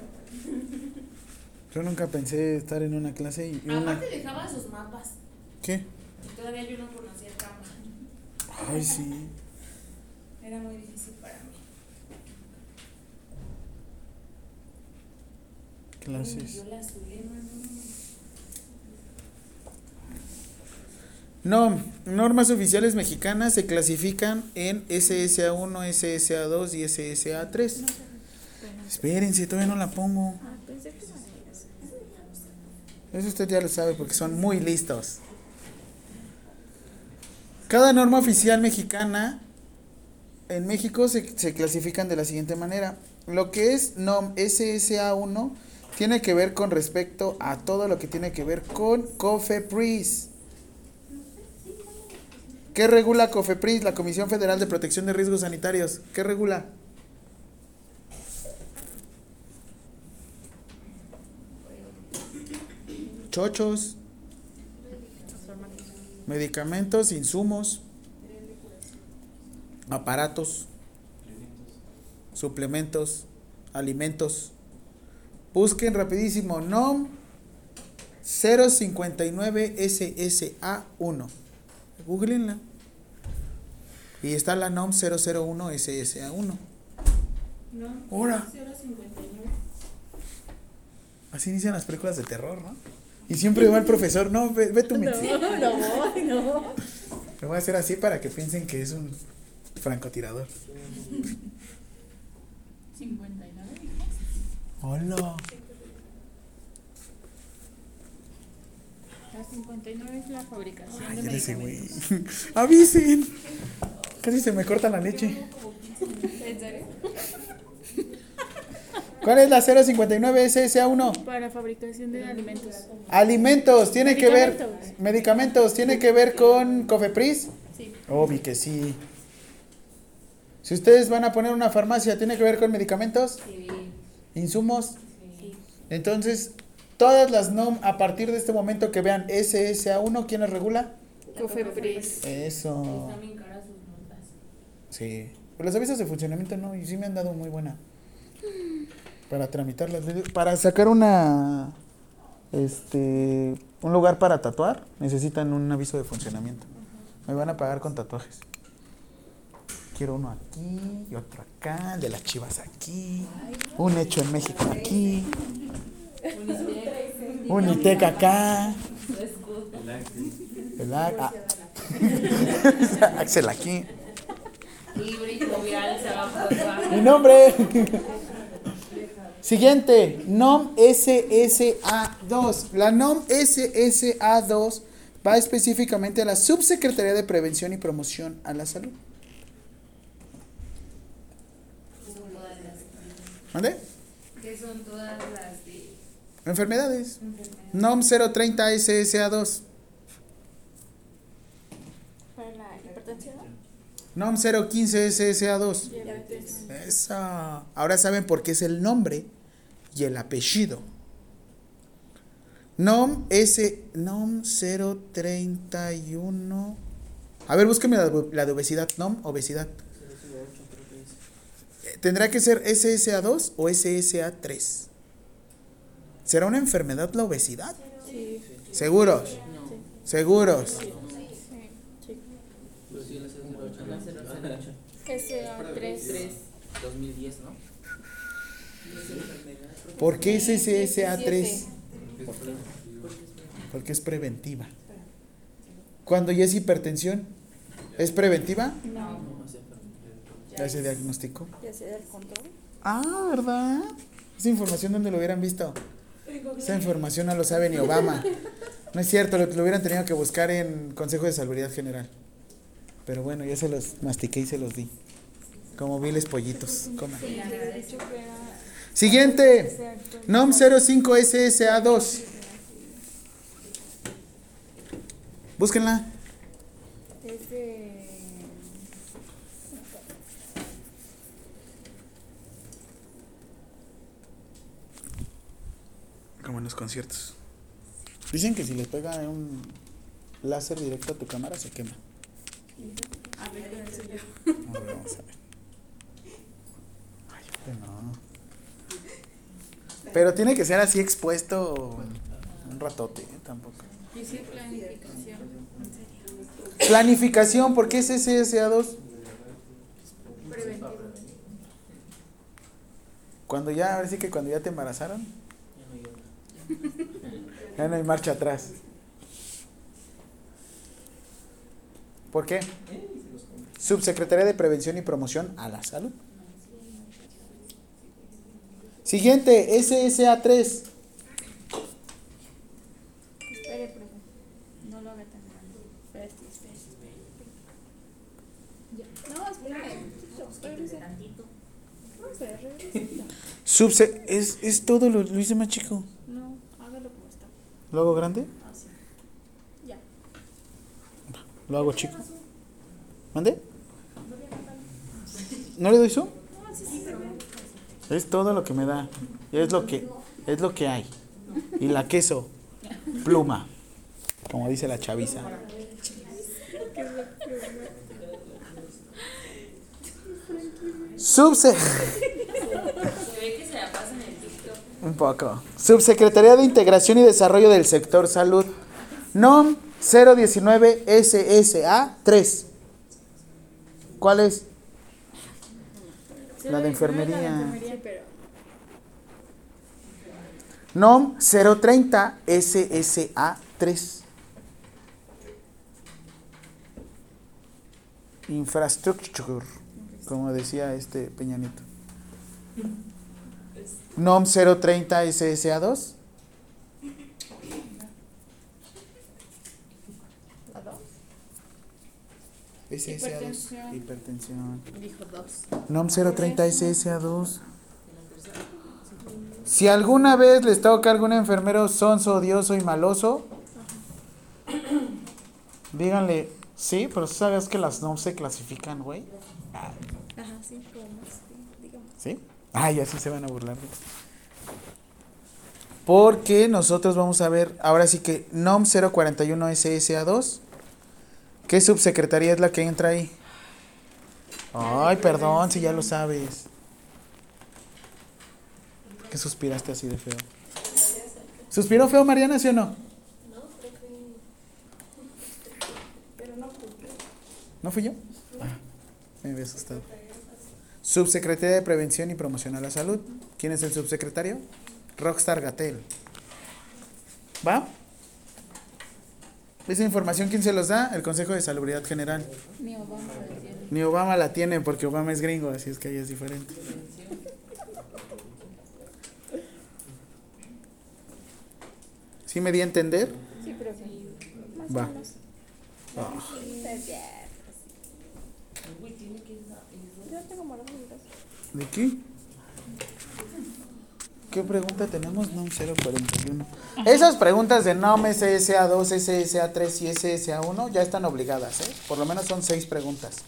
Yo nunca pensé estar en una clase y y una... Aparte dejaba sus mapas. ¿Qué? Y todavía yo no conocía el campo. Ay, sí. Era muy difícil para mí. Clases. Yo la subí, No, normas oficiales mexicanas se clasifican en SSA1, SSA2 y SSA3. Espérense, todavía no la pongo. Ah, no. Eso usted ya lo sabe porque son muy listos. Cada norma oficial mexicana en México se, se clasifican de la siguiente manera. Lo que es NOM SSA1 tiene que ver con respecto a todo lo que tiene que ver con COFEPRIS. ¿Qué regula COFEPRIS? La Comisión Federal de Protección de Riesgos Sanitarios. ¿Qué regula? Chochos, medicamentos, insumos, aparatos, suplementos, alimentos. Busquen rapidísimo NOM 059 SSA1. Googleenla. Y está la NOM 001 SSA1. No. Ahora. 059. Así inician las películas de terror, ¿no? Y siempre va el profesor, no, ve, ve tu Mitzi. [LAUGHS] No, no, no. Lo voy a hacer así para que piensen que es un francotirador. 59. Hola. La 59 es la fabricación Ay, de eres ese güey. medicamentos. [LAUGHS] Avisen. Casi se me corta la leche. ¿En serio? ¿Cuál es la 059 SSA1? Para fabricación de alimentos. Alimentos, tiene que ver. Medicamentos. Medicamentos, tiene que ver con Cofepris. Sí. Obvio que sí. Si ustedes van a poner una farmacia, ¿tiene que ver con medicamentos? Sí. ¿Insumos? Sí. Entonces, todas las NOM a partir de este momento que vean SSA1, ¿quién las regula? Cofepris. Eso. Están bien caras sus notas. Sí. Pues los avisos de funcionamiento no, y sí me han dado muy buena. [LAUGHS] Para tramitarlas. Para sacar una. Este. Un lugar para tatuar, necesitan un aviso de funcionamiento. Me van a pagar con tatuajes. Quiero uno aquí y otro acá, de las chivas aquí. Un hecho en México aquí. Un ITEC acá. El ah. [LAUGHS] Axel aquí. Mi nombre. Siguiente, NOM SSA2. La NOM SSA2 va específicamente a la Subsecretaría de Prevención y Promoción a la Salud. ¿Mande? Que son todas las de Enfermedades. NOM 030 SSA2. NOM 015 SSA2. Esa. Ahora saben por qué es el nombre y el apellido. NOM S NOM 031. A ver, búsqueme la, de obesidad. NOM obesidad. Eh, ¿Tendrá que ser SSA2 o SSA3? ¿Será una enfermedad la obesidad? Sí. ¿Seguros? No. ¿Seguros? Sí. SCA3. 2010, ¿no? ¿Por qué es SSA3? ¿Por qué? Porque es preventiva. Cuando ya es hipertensión, ¿es preventiva? No. ¿Ya se diagnosticó? Ya se el control. Ah, ¿verdad? Esa información donde lo hubieran visto. Esa información no lo sabe ni Obama. No es cierto, lo, lo hubieran tenido que buscar en Consejo de Salud General. Pero bueno, ya se los mastiqué y se los di. Como viles pollitos. coman. Siguiente. NOM 05 SSA2. Búsquenla. Es de. Como en los conciertos. Dicen que si les pega un láser directo a tu cámara se quema. A ver, ¿qué es yo? A ver, vamos a ver. Ay, hombre, no. Pero tiene que ser así expuesto un ratote, ¿eh? tampoco. Dice planificación. Planificación, ¿por qué es SSA2? Preventivo. Cuando ya, ahora sí que cuando ya te embarazaron, ya no hay marcha atrás. ¿Por qué? Subsecretaría de Prevención y Promoción a la Salud. Siguiente, SSA3. Espere, profe. No lo haga tan grande. Espere, espere, espere. No. Subse es, es todo, lo, lo hice más chico. No, hágalo como está. ¿Lo hago grande? Así. Ya. ¿Lo hago chico? ¿Mande? ¿No le doy zoom? No. Es todo lo que me da. Es lo que, es lo que hay. Y la queso, pluma, como dice la chaviza. Subse... Un poco. Subsecretaría de Integración y Desarrollo del Sector Salud. NOM 019 SSA 3. ¿Cuál es? La de enfermería. NOM 030 SSA 3. Infrastructure, como decía este Peñanito. NOM 030 SSA 2. SSA2. Hipertensión. Dijo NOM 036 SA2. Si alguna vez les toca a algún enfermero sonso, odioso y maloso, díganle, sí, pero tú sabes que las NOM se clasifican, güey. Ajá, sí, digamos. ¿Sí? Ay, así se van a burlar. Porque nosotros vamos a ver, ahora sí que NOM 041 SSA2 ¿Qué subsecretaría es la que entra ahí? Ay, perdón, si ya lo sabes. ¿Qué suspiraste así de feo? ¿Suspiró feo Mariana, sí o no? No cumple. ¿No fui yo? Ah, me había asustado. Subsecretaría de Prevención y Promoción a la Salud. ¿Quién es el subsecretario? Rockstar Gatel. ¿Va? Esa información, ¿quién se los da? El Consejo de Salubridad General. Ni Obama lo tiene. Ni Obama la tiene porque Obama es gringo, así es que ahí es diferente. ¿Sí me di a entender? Sí, pero sí. Más Va. o menos. Brazo. ¿De qué? ¿Qué pregunta tenemos? NOM 041. Esas preguntas de NOM SSA2, SSA3 y SSA1 ya están obligadas, ¿eh? Por lo menos son seis preguntas.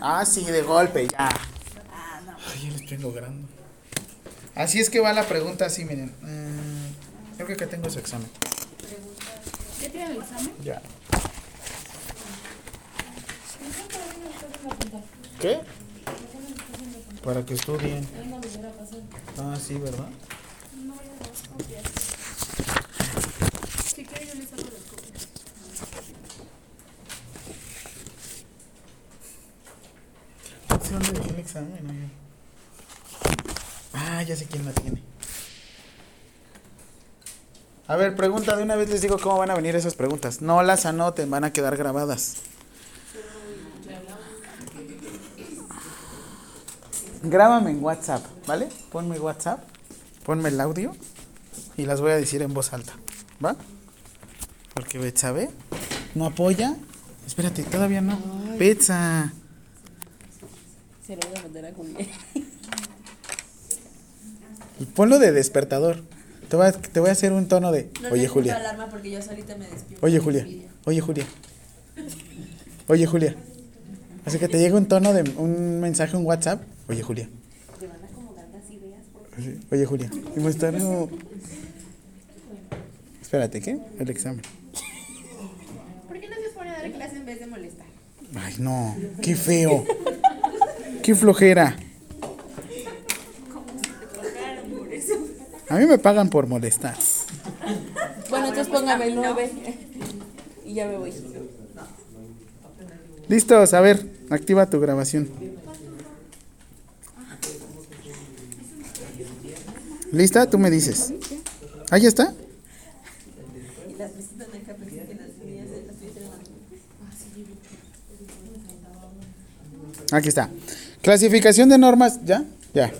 Ah, sí, de golpe, ya. Ay, ya les estoy logrando. Así es que va la pregunta así, miren. Mm, creo que acá tengo su examen. ¿Ya tienen el examen? Ya. ¿Qué? Para que estudien. Ah, sí, ¿verdad? No. Si quiere yo les las copias. Dónde dejé el examen. oye. Ah, ya sé quién la tiene. A ver, pregunta, de una vez les digo cómo van a venir esas preguntas. No las anoten, van a quedar grabadas. Grábame en WhatsApp, ¿vale? Ponme WhatsApp, ponme el audio y las voy a decir en voz alta, ¿va? Porque Betsabe no apoya. Espérate, todavía no. Betsa. Se lo voy a. Y ponlo de despertador. Te voy a, te voy a hacer un tono de, No oye Julia, alarma porque yo solita me despierto. oye Julia, oye Julia, oye Julia. Así que te llega un tono de un mensaje en WhatsApp, oye Julia, Te van a acomodar las ideas. porque- Así, oye Julia. Está no- Espérate, ¿qué? El examen. ¿Por qué no se pone a dar clase en vez de molestar? Ay, no, qué feo. Qué flojera. A mí me pagan por molestar. Bueno, entonces póngame nueve. Y ya me voy. Listos, a ver, activa tu grabación. ¿Lista? Tú me dices. ¿Ah, ya está? Aquí está. Clasificación de normas. ¿Ya? Ya.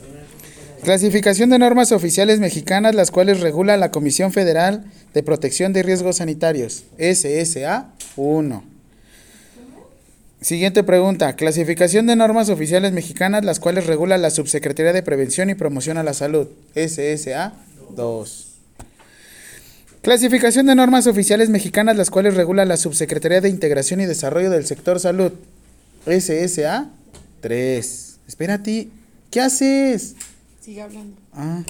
Clasificación de normas oficiales mexicanas, las cuales regula la Comisión Federal de Protección de Riesgos Sanitarios, SSA 1. Siguiente pregunta. Clasificación de normas oficiales mexicanas, las cuales regula la Subsecretaría de Prevención y Promoción a la Salud, SSA 2. Clasificación de normas oficiales mexicanas, las cuales regula la Subsecretaría de Integración y Desarrollo del Sector Salud, SSA 3. Espérate, ¿qué haces? Sigue hablando. Ah.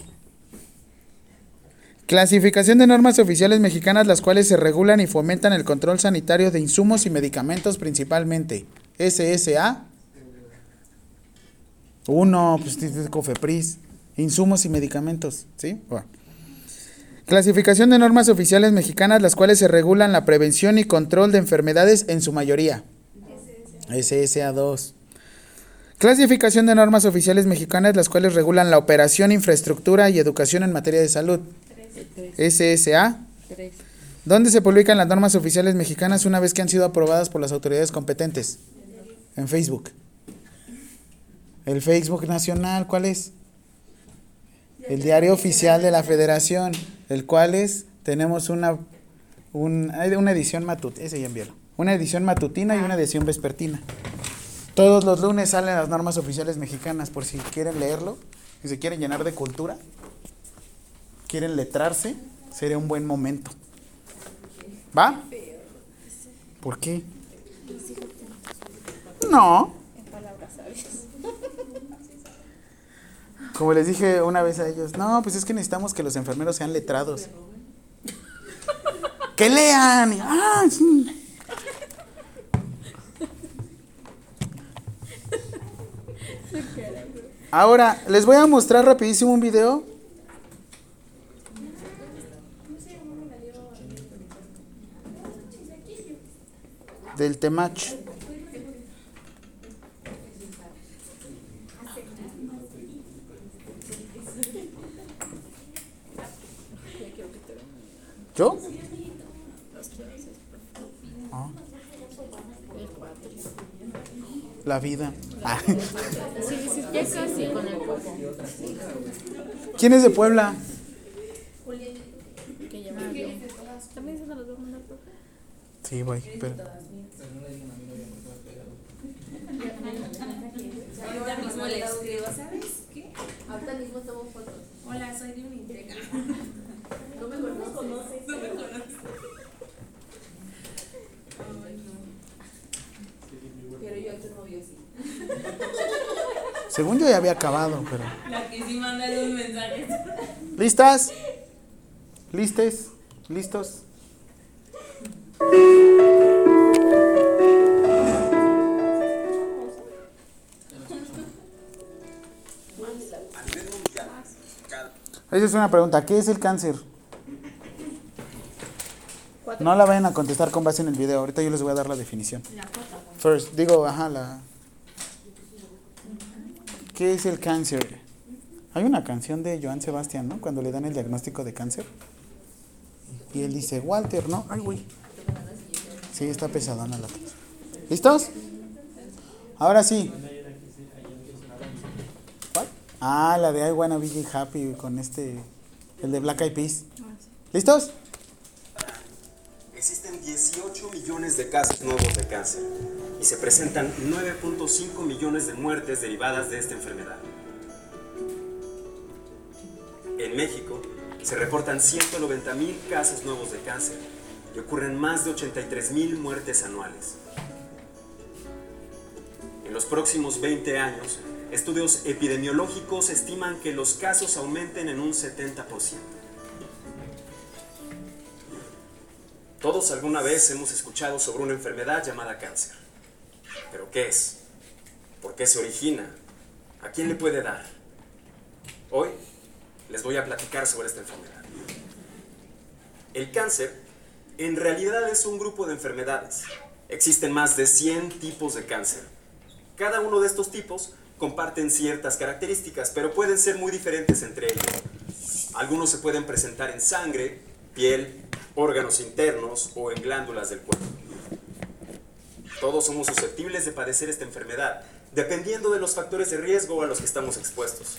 Clasificación de normas oficiales mexicanas las cuales se regulan y fomentan el control sanitario de insumos y medicamentos principalmente. SSA Uno, pues dice Cofepris. Insumos y medicamentos, ¿sí? Clasificación de normas oficiales mexicanas, las cuales se regulan la prevención y control de enfermedades en su mayoría. SSA2. Clasificación de normas oficiales mexicanas, las cuales regulan la operación, infraestructura y educación en materia de salud. SSA. ¿Dónde se publican las normas oficiales mexicanas una vez que han sido aprobadas por las autoridades competentes? En Facebook. El Facebook nacional, ¿cuál es? El diario oficial de la federación, el cual es, tenemos una, un- una edición matutina, ese. Una edición matutina y una edición vespertina. Todos los lunes salen las normas oficiales mexicanas, por si quieren leerlo, si se quieren llenar de cultura, quieren letrarse, sería un buen momento. ¿Va? ¿Por qué? No. Como les dije una vez a ellos, no, pues es que necesitamos que los enfermeros sean letrados. ¡Que lean! "Ah, sí". Ahora, les voy a mostrar rapidísimo un video. Del Temach. ¿Yo? Ah. La vida. Ah. ¿Quién es de Puebla? Sí, voy, pero... Ahorita mismo le escribo, ¿sabes qué? Ahorita mismo tomo fotos. Hola, soy de Unitec. No me conoces. No me conoces. Pero yo a tu novio sí. Según yo ya había acabado, pero... La que sí manda los mensajes. ¿Listas? ¿Listes? ¿Listos? Esa es una pregunta. ¿Qué es el cáncer? No la vayan a contestar con base en el video. Ahorita yo les voy a dar la definición. First, digo, ajá, la... ¿Qué es el cáncer? Hay una canción de Joan Sebastián, ¿no? Cuando le dan el diagnóstico de cáncer. Y él dice, Walter, ¿no? Ay, güey. Sí, está pesadona la. ¿Listos? Ahora sí. Ah, la de I Wanna Be Happy con este, el de Black Eyed Peas. ¿Listos? Existen 18 millones de casos nuevos de cáncer y se presentan 9.5 millones de muertes derivadas de esta enfermedad. En México se reportan 190 mil casos nuevos de cáncer y ocurren más de 83 mil muertes anuales. En los próximos 20 años, estudios epidemiológicos estiman que los casos aumenten en un 70%. Todos alguna vez hemos escuchado sobre una enfermedad llamada cáncer. ¿Pero qué es? ¿Por qué se origina? ¿A quién le puede dar? Hoy les voy a platicar sobre esta enfermedad. El cáncer en realidad es un grupo de enfermedades. Existen más de 100 tipos de cáncer. Cada uno de estos tipos comparten ciertas características, pero pueden ser muy diferentes entre ellos. Algunos se pueden presentar en sangre, piel, órganos internos o en glándulas del cuerpo. Todos somos susceptibles de padecer esta enfermedad, dependiendo de los factores de riesgo a los que estamos expuestos.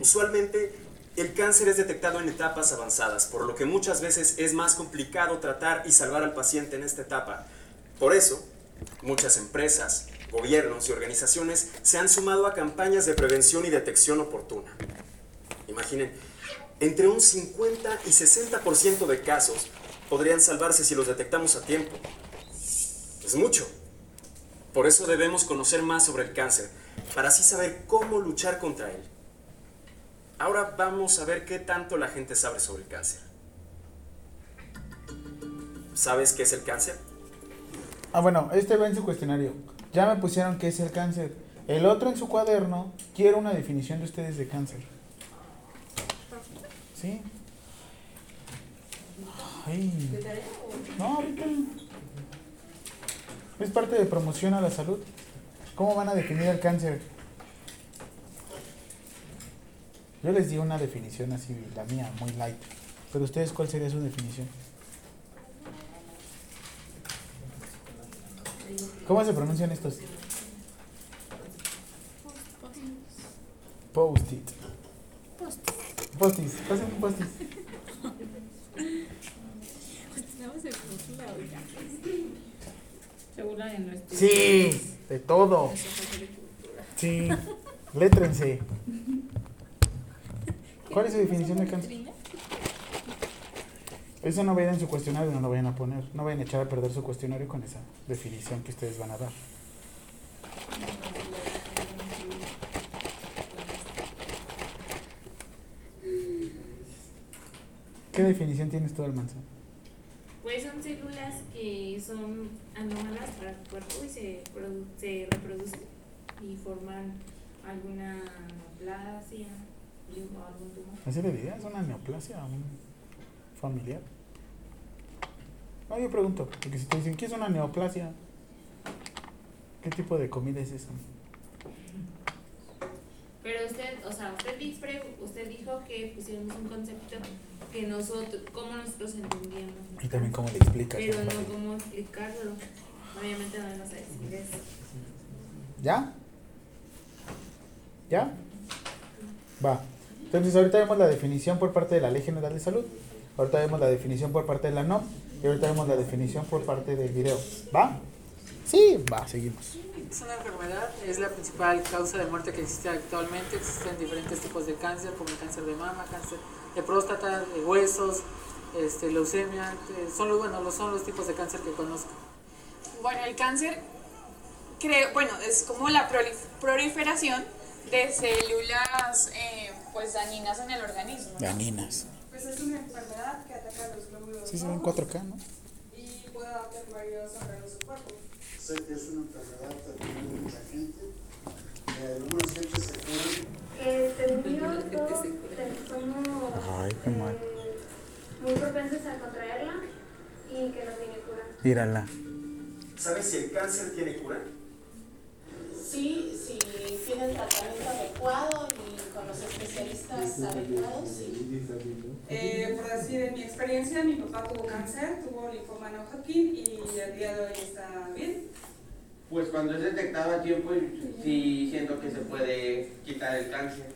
Usualmente, el cáncer es detectado en etapas avanzadas, por lo que muchas veces es más complicado tratar y salvar al paciente en esta etapa. Por eso, muchas empresas, gobiernos y organizaciones se han sumado a campañas de prevención y detección oportuna. Imaginen, entre un 50 y 60% de casos podrían salvarse si los detectamos a tiempo. Es mucho. Por eso debemos conocer más sobre el cáncer, para así saber cómo luchar contra él. Ahora vamos a ver qué tanto la gente sabe sobre el cáncer. ¿Sabes qué es el cáncer? Ah, bueno, este va en su cuestionario. Ya me pusieron qué es el cáncer. El otro en su cuaderno quiere una definición de ustedes de cáncer. ¿Sí? Ay. No, ahorita. Es parte de promoción a la salud. ¿Cómo van a definir el cáncer? Yo les di una definición así, la mía, muy light. Pero ustedes, ¿cuál sería su definición? ¿Cómo se pronuncian estos? Post-it. Post-it. Pasen un oiga. Segura de nuestro. Sí, de todo. Sí, létrense. ¿Cuál es su definición de cáncer? Eso no vayan en su cuestionario, no lo vayan a poner. No vayan a echar a perder su cuestionario con esa definición que ustedes van a dar. ¿Qué definición tienes tú, Almanza? Pues son células que son anómalas para tu cuerpo y se, se reproducen y forman alguna neoplasia o algún tumor. ¿Así le dirías? ¿Una neoplasia? ¿Un familiar? No, yo pregunto, porque si te dicen, ¿qué es una neoplasia? ¿Qué tipo de comida es esa? Pero usted, o sea, usted, usted dijo que pusiéramos un concepto que nosotros, como nosotros entendíamos. Y también cómo le explicas. Pero ¿no? no cómo explicarlo. Obviamente no vamos a decir eso. ¿Ya? ¿Ya? Va. Entonces ahorita vemos la definición por parte de la Ley General de Salud. Ahorita vemos la definición por parte de la NOM. Y ahorita vemos la definición por parte del video. ¿Va? Sí, va, seguimos. Es una enfermedad, es la principal causa de muerte que existe actualmente. Existen diferentes tipos de cáncer, como el cáncer de mama, cáncer de próstata, de huesos, este, leucemia. Son, los- bueno, los- son los tipos de cáncer que conozco. Bueno, el cáncer, creo, bueno, es como la prolif- proliferación de células eh, pues dañinas en el organismo. ¿no? Dañinas. Pues es una enfermedad que ataca los glóbulos Sí, se ven rojos 4K, ¿no? y puede abarcar varios órganos del cuerpo. Sé que es una enfermedad que tiene mucha gente. Eh, algunas gentes se curan. Eh, según yo, todos somos Ay, qué mal. muy propensos a contraerla y que no tiene cura. Mírala. ¿Sabes si el cáncer tiene cura? Sí, si tiene el tratamiento adecuado y con los especialistas adecuados, sí. Eh, por decir, en mi experiencia, mi papá tuvo cáncer, tuvo linfoma no Hodgkin y al día de hoy está bien. Pues cuando es detectado a tiempo, sí siento que se puede quitar el cáncer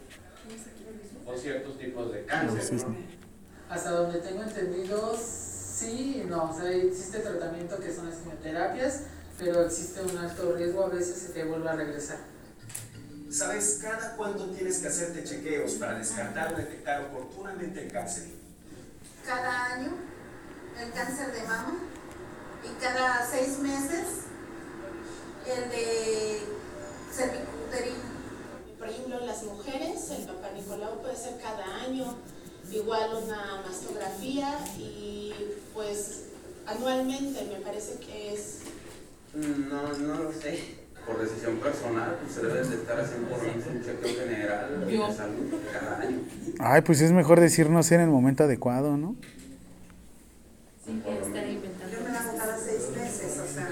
o ciertos tipos de cáncer. ¿no? Hasta donde tengo entendido, sí, no, o sea, existe tratamiento que son las quimioterapias, pero existe un alto riesgo, a veces se te vuelve a regresar. ¿Sabes cada cuánto tienes que hacerte chequeos para descartar o detectar oportunamente el cáncer? Cada año el cáncer de mama y cada seis meses el de cervicuterino. Por ejemplo, en las mujeres, el papá Nicolau puede ser cada año, igual una mastografía y pues anualmente me parece que es No, no lo sé. Por decisión personal, pues se debe de estar haciendo un chequeo general de salud cada año. Ay, pues es mejor decir no sé en el momento adecuado, ¿no? Sí, que estar inventando. Yo me la hago cada seis meses, o sea,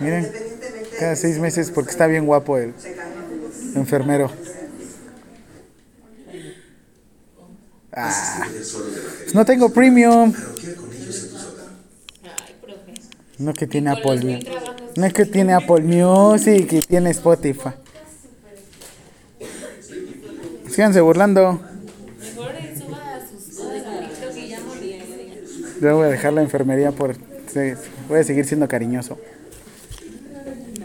Miren, independientemente cada seis meses me porque está bien guapo el enfermero. Ah, pues no tengo premium. Ay, profe. No que tiene Apple No es que tiene Apple Music y tiene Spotify. Síganse burlando. Yo voy a dejar la enfermería por... Voy a seguir siendo cariñoso.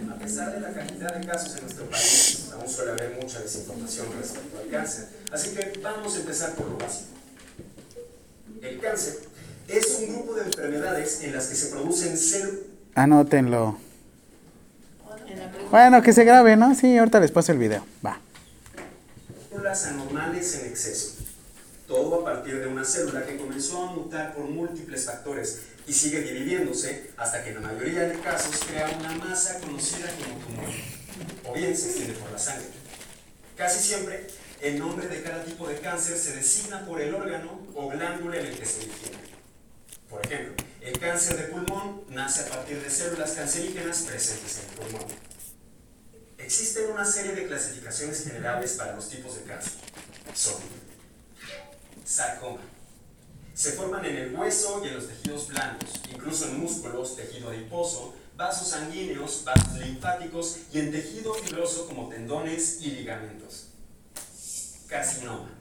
A pesar de la cantidad de casos en nuestro país, aún suele haber mucha desinformación respecto al cáncer. Así que vamos a empezar por lo básico. El cáncer es un grupo de enfermedades en las que se producen células Anótenlo. Bueno, que se grabe, ¿no? Sí, ahorita les paso el video. Va. células anormales en exceso. Todo a partir de una célula que comenzó a mutar por múltiples factores y sigue dividiéndose hasta que en la mayoría de casos crea una masa conocida como tumor. o bien se extiende por la sangre. Casi siempre, el nombre de cada tipo de cáncer se designa por el órgano o glándula en el que se origina. Por ejemplo, el cáncer de pulmón nace a partir de células cancerígenas presentes en el pulmón. Existen una serie de clasificaciones generales para los tipos de cáncer. Son sarcoma. Se forman en el hueso y en los tejidos blandos, incluso en músculos, tejido adiposo, vasos sanguíneos, vasos linfáticos y en tejido fibroso como tendones y ligamentos. Carcinoma.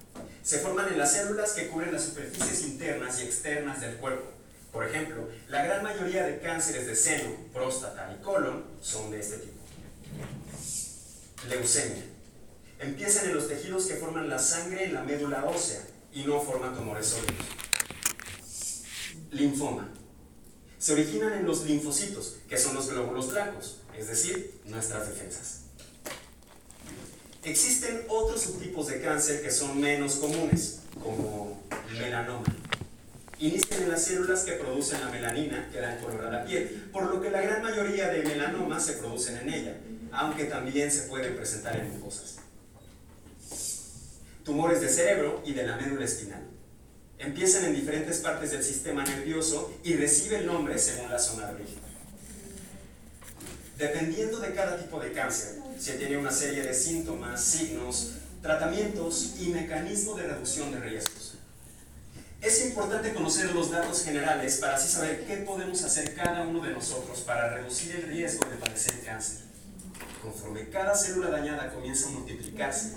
Se forman en las células que cubren las superficies internas y externas del cuerpo. Por ejemplo, la gran mayoría de cánceres de seno, próstata y colon son de este tipo. Leucemia. Empiezan en los tejidos que forman la sangre en la médula ósea y no forman tumores sólidos. Linfoma. Se originan en los linfocitos, que son los glóbulos blancos, es decir, nuestras defensas. Existen otros subtipos de cáncer que son menos comunes, como melanoma. Inician en las células que producen la melanina, que dan color a la piel, por lo que la gran mayoría de melanomas se producen en ella, aunque también se pueden presentar en mucosas. Tumores de cerebro y de la médula espinal. Empiezan en diferentes partes del sistema nervioso y recibe el nombre según la zona de origen. Dependiendo de cada tipo de cáncer, se tiene una serie de síntomas, signos, tratamientos y mecanismo de reducción de riesgos. Es importante conocer los datos generales para así saber qué podemos hacer cada uno de nosotros para reducir el riesgo de padecer cáncer. Conforme cada célula dañada comienza a multiplicarse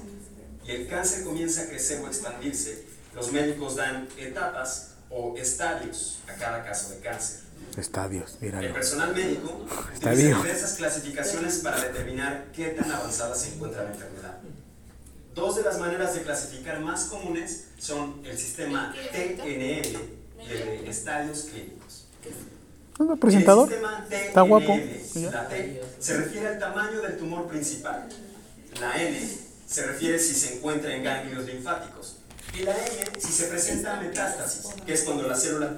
y el cáncer comienza a crecer o expandirse, los médicos dan etapas o estadios a cada caso de cáncer. Estadios, El míralo. personal médico [LAUGHS] utiliza diversas clasificaciones para determinar qué tan avanzada se encuentra la enfermedad. Dos de las maneras de clasificar más comunes son el sistema TNM y el de estadios clínicos. ¿Un presentador? El Está guapo. La T se refiere al tamaño del tumor principal. La N se refiere si se encuentra en ganglios linfáticos. Y la M si se presenta metástasis, que es cuando la célula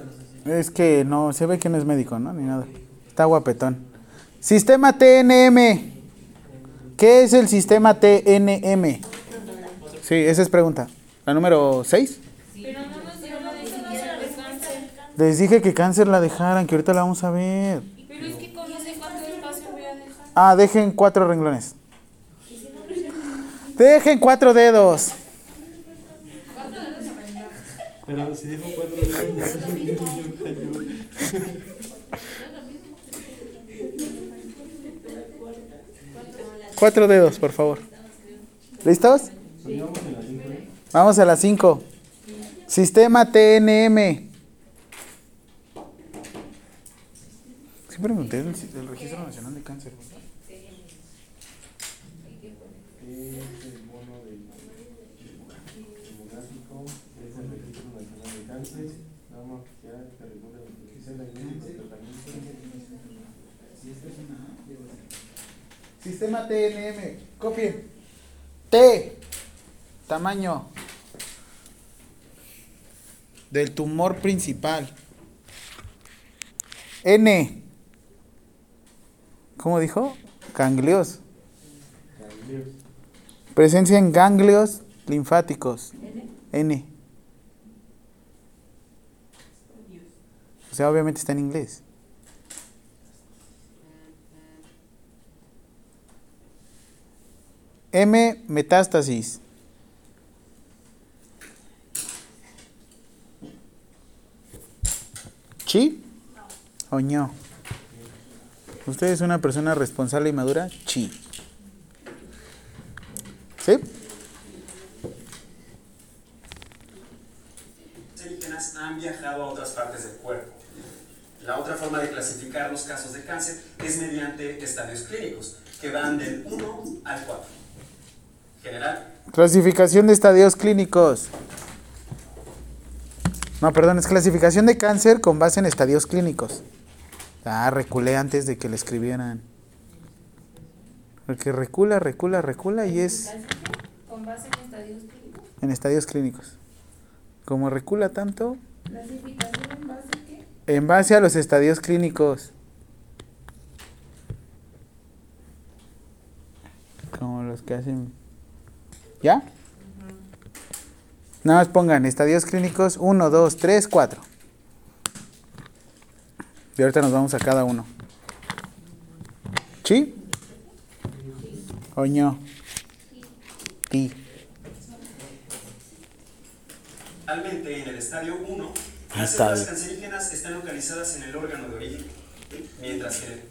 Es que no, se ve que no es médico, ¿no? Ni nada. Está guapetón. Sistema TNM. ¿Qué es el sistema TNM? Sí, esa es pregunta. La número 6. Pero Les dije que cáncer la dejaran, que ahorita la vamos a ver. Pero es que con ese cuánto espacio voy a dejar. Ah, dejen cuatro renglones. Dejen cuatro dedos. Pero si dijo cuatro veces, Cuatro dedos, por favor. ¿Listos? Vamos a las 5. Sistema TNM. Sí pregunté del, del Registro Nacional de Cáncer. ¿verdad? Es el bono del demográfico, es el registro nacional de cáncer, norma oficial que regula la utilización de alimentos y tratamientos. Sistema TNM. Copien. T. Tamaño. Del tumor principal. N. ¿Cómo dijo? Ganglios. Presencia en ganglios linfáticos. N. O sea, obviamente está en inglés. M. Metástasis. ¿Sí? ¿O no? ¿Usted es una persona responsable y madura? Sí. ¿Sí? han viajado a otras partes del cuerpo. La otra forma de clasificar los casos de cáncer es mediante estadios clínicos, que van del 1 al 4. General, Clasificación de estadios clínicos. No, perdón, es clasificación de cáncer con base en estadios clínicos. Ah, reculé antes de que le escribieran. Porque recula, recula, recula y es Con base en estadios clínicos. en estadios clínicos. Como recula tanto, Clasificación en base a qué? en base a los estadios clínicos. los que hacen. ¿Ya? Nada más pongan estadios clínicos 1, 2, 3, 4. Y ahorita nos vamos a cada uno. ¿Sí? Coño. Ti. Realmente en el estadio 1, Ah, las células cancerígenas están localizadas en el órgano de origen, mientras que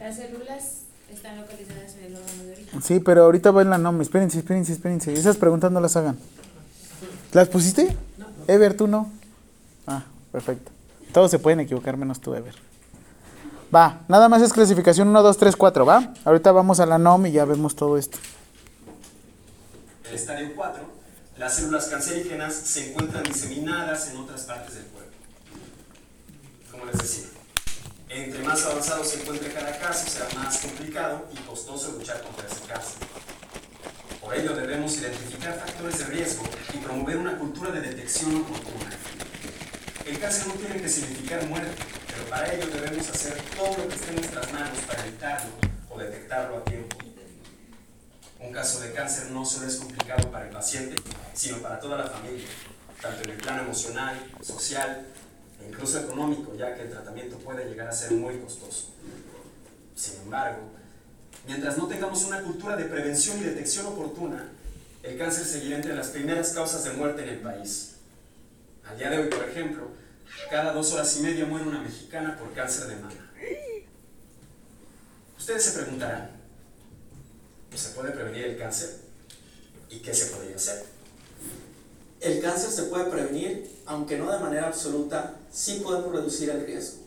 Las células están localizadas en el órgano de origen. Sí, pero ahorita va en la NOM. Espérense, espérense, espérense. Esas preguntas no las hagan. ¿Las pusiste? Ever, tú no. Ah, perfecto. Todos se pueden equivocar menos tú, Ever. Va, nada más es clasificación 1, 2, 3, 4, ¿va? Ahorita vamos a la NOM y ya vemos todo esto. el estadio 4, las células cancerígenas se encuentran diseminadas en otras partes del cuerpo. Como les decía, entre más avanzado se encuentre cada caso, será más complicado y costoso luchar contra ese cáncer. Por ello debemos identificar factores de riesgo y promover una cultura de detección oportuna. El cáncer no tiene que significar muerte, pero para ello debemos hacer todo lo que esté en nuestras manos para evitarlo o detectarlo a tiempo. Un caso de cáncer no solo es complicado para el paciente, sino para toda la familia, tanto en el plano emocional, social e incluso económico, ya que el tratamiento puede llegar a ser muy costoso. Sin embargo, mientras no tengamos una cultura de prevención y detección oportuna, el cáncer seguirá entre las primeras causas de muerte en el país. Al día de hoy, por ejemplo, cada dos horas y media muere una mexicana por cáncer de mama. Ustedes se preguntarán, ¿se puede prevenir el cáncer? ¿Y qué se podría hacer? El cáncer se puede prevenir, aunque no de manera absoluta, sí podemos reducir el riesgo.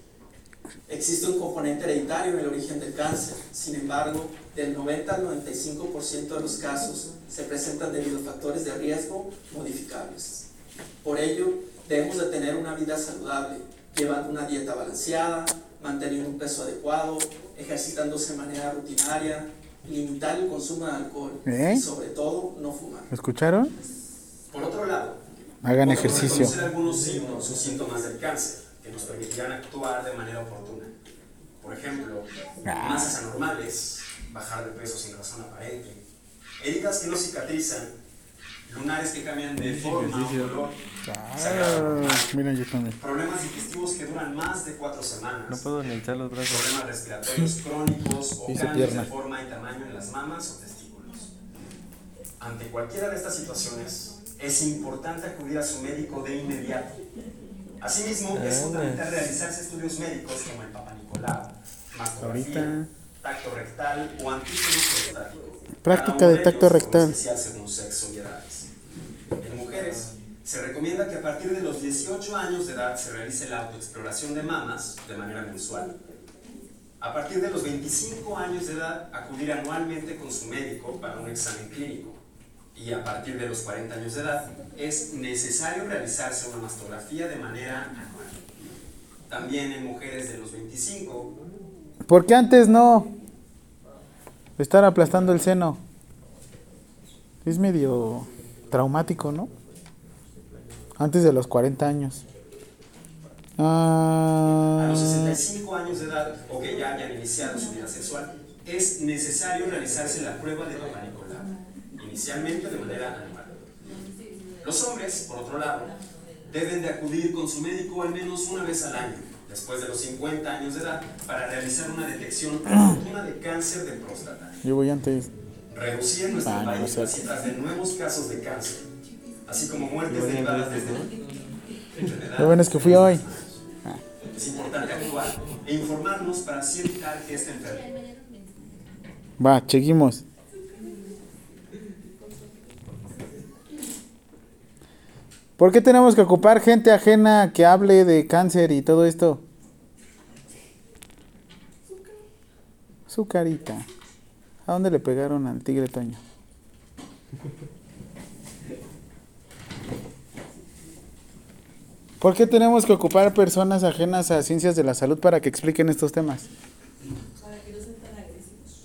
Existe un componente hereditario en el origen del cáncer, sin embargo, del 90 al 95% de los casos se presentan debido a factores de riesgo modificables. Por ello, debemos de tener una vida saludable, llevando una dieta balanceada, manteniendo un peso adecuado, ejercitándose de manera rutinaria, limitar el consumo de alcohol ¿Eh? y sobre todo no fumar. ¿Me escucharon? Por otro lado, Hagan ejercicio. algunos signos o síntomas del cáncer que nos permitirán actuar de manera oportuna. Por ejemplo, Ah. masas anormales, bajar de peso sin razón aparente, heridas que no cicatrizan, lunares que cambian de forma o color, Ah, mira, yo también. problemas digestivos que duran más de cuatro semanas, No puedo ni echar los brazos. problemas respiratorios crónicos o cambios pierna. de forma y tamaño en las mamas o testículos. Ante cualquiera de estas situaciones, es importante acudir a su médico de inmediato. Asimismo, es Ah, fundamental pues. realizarse estudios médicos como el Papa Nicolau, mastografía, tacto rectal o antígeno prostático. Práctica de tacto rectal. especial según sexo y edades. Se recomienda que a partir de los 18 años de edad se realice la autoexploración de mamas de manera mensual. A partir de los 25 años de edad, acudir anualmente con su médico para un examen clínico. Y a partir de los 40 años de edad, es necesario realizarse una mastografía de manera anual. También en mujeres de los 25, ¿Por qué antes no? Estar aplastando el seno. Es medio traumático, ¿no? Antes de los 40 años. a Ah, los 65 años de edad o que ya hayan iniciado su vida sexual, es necesario realizarse la prueba de Papa Nicolau, inicialmente de manera anual. Los hombres, por otro lado, deben de acudir con su médico al menos una vez al año, después de los 50 años de edad, para realizar una detección [CLEARS THROAT] oportuna de cáncer de próstata. yo voy antes. Reducir en nuestro Ah, no, país no las sé. cifras de nuevos casos de cáncer, así como muertes derivadas de enfermedades. Lo bueno es que fui hoy. Es importante actuar e informarnos para así evitar que esta enfermedad Va, chequimos. ¿Por qué tenemos que ocupar gente ajena que hable de cáncer y todo esto? Su carita. ¿A dónde le pegaron al tigre Toño? ¿Por qué tenemos que ocupar personas ajenas a ciencias de la salud para que expliquen estos temas?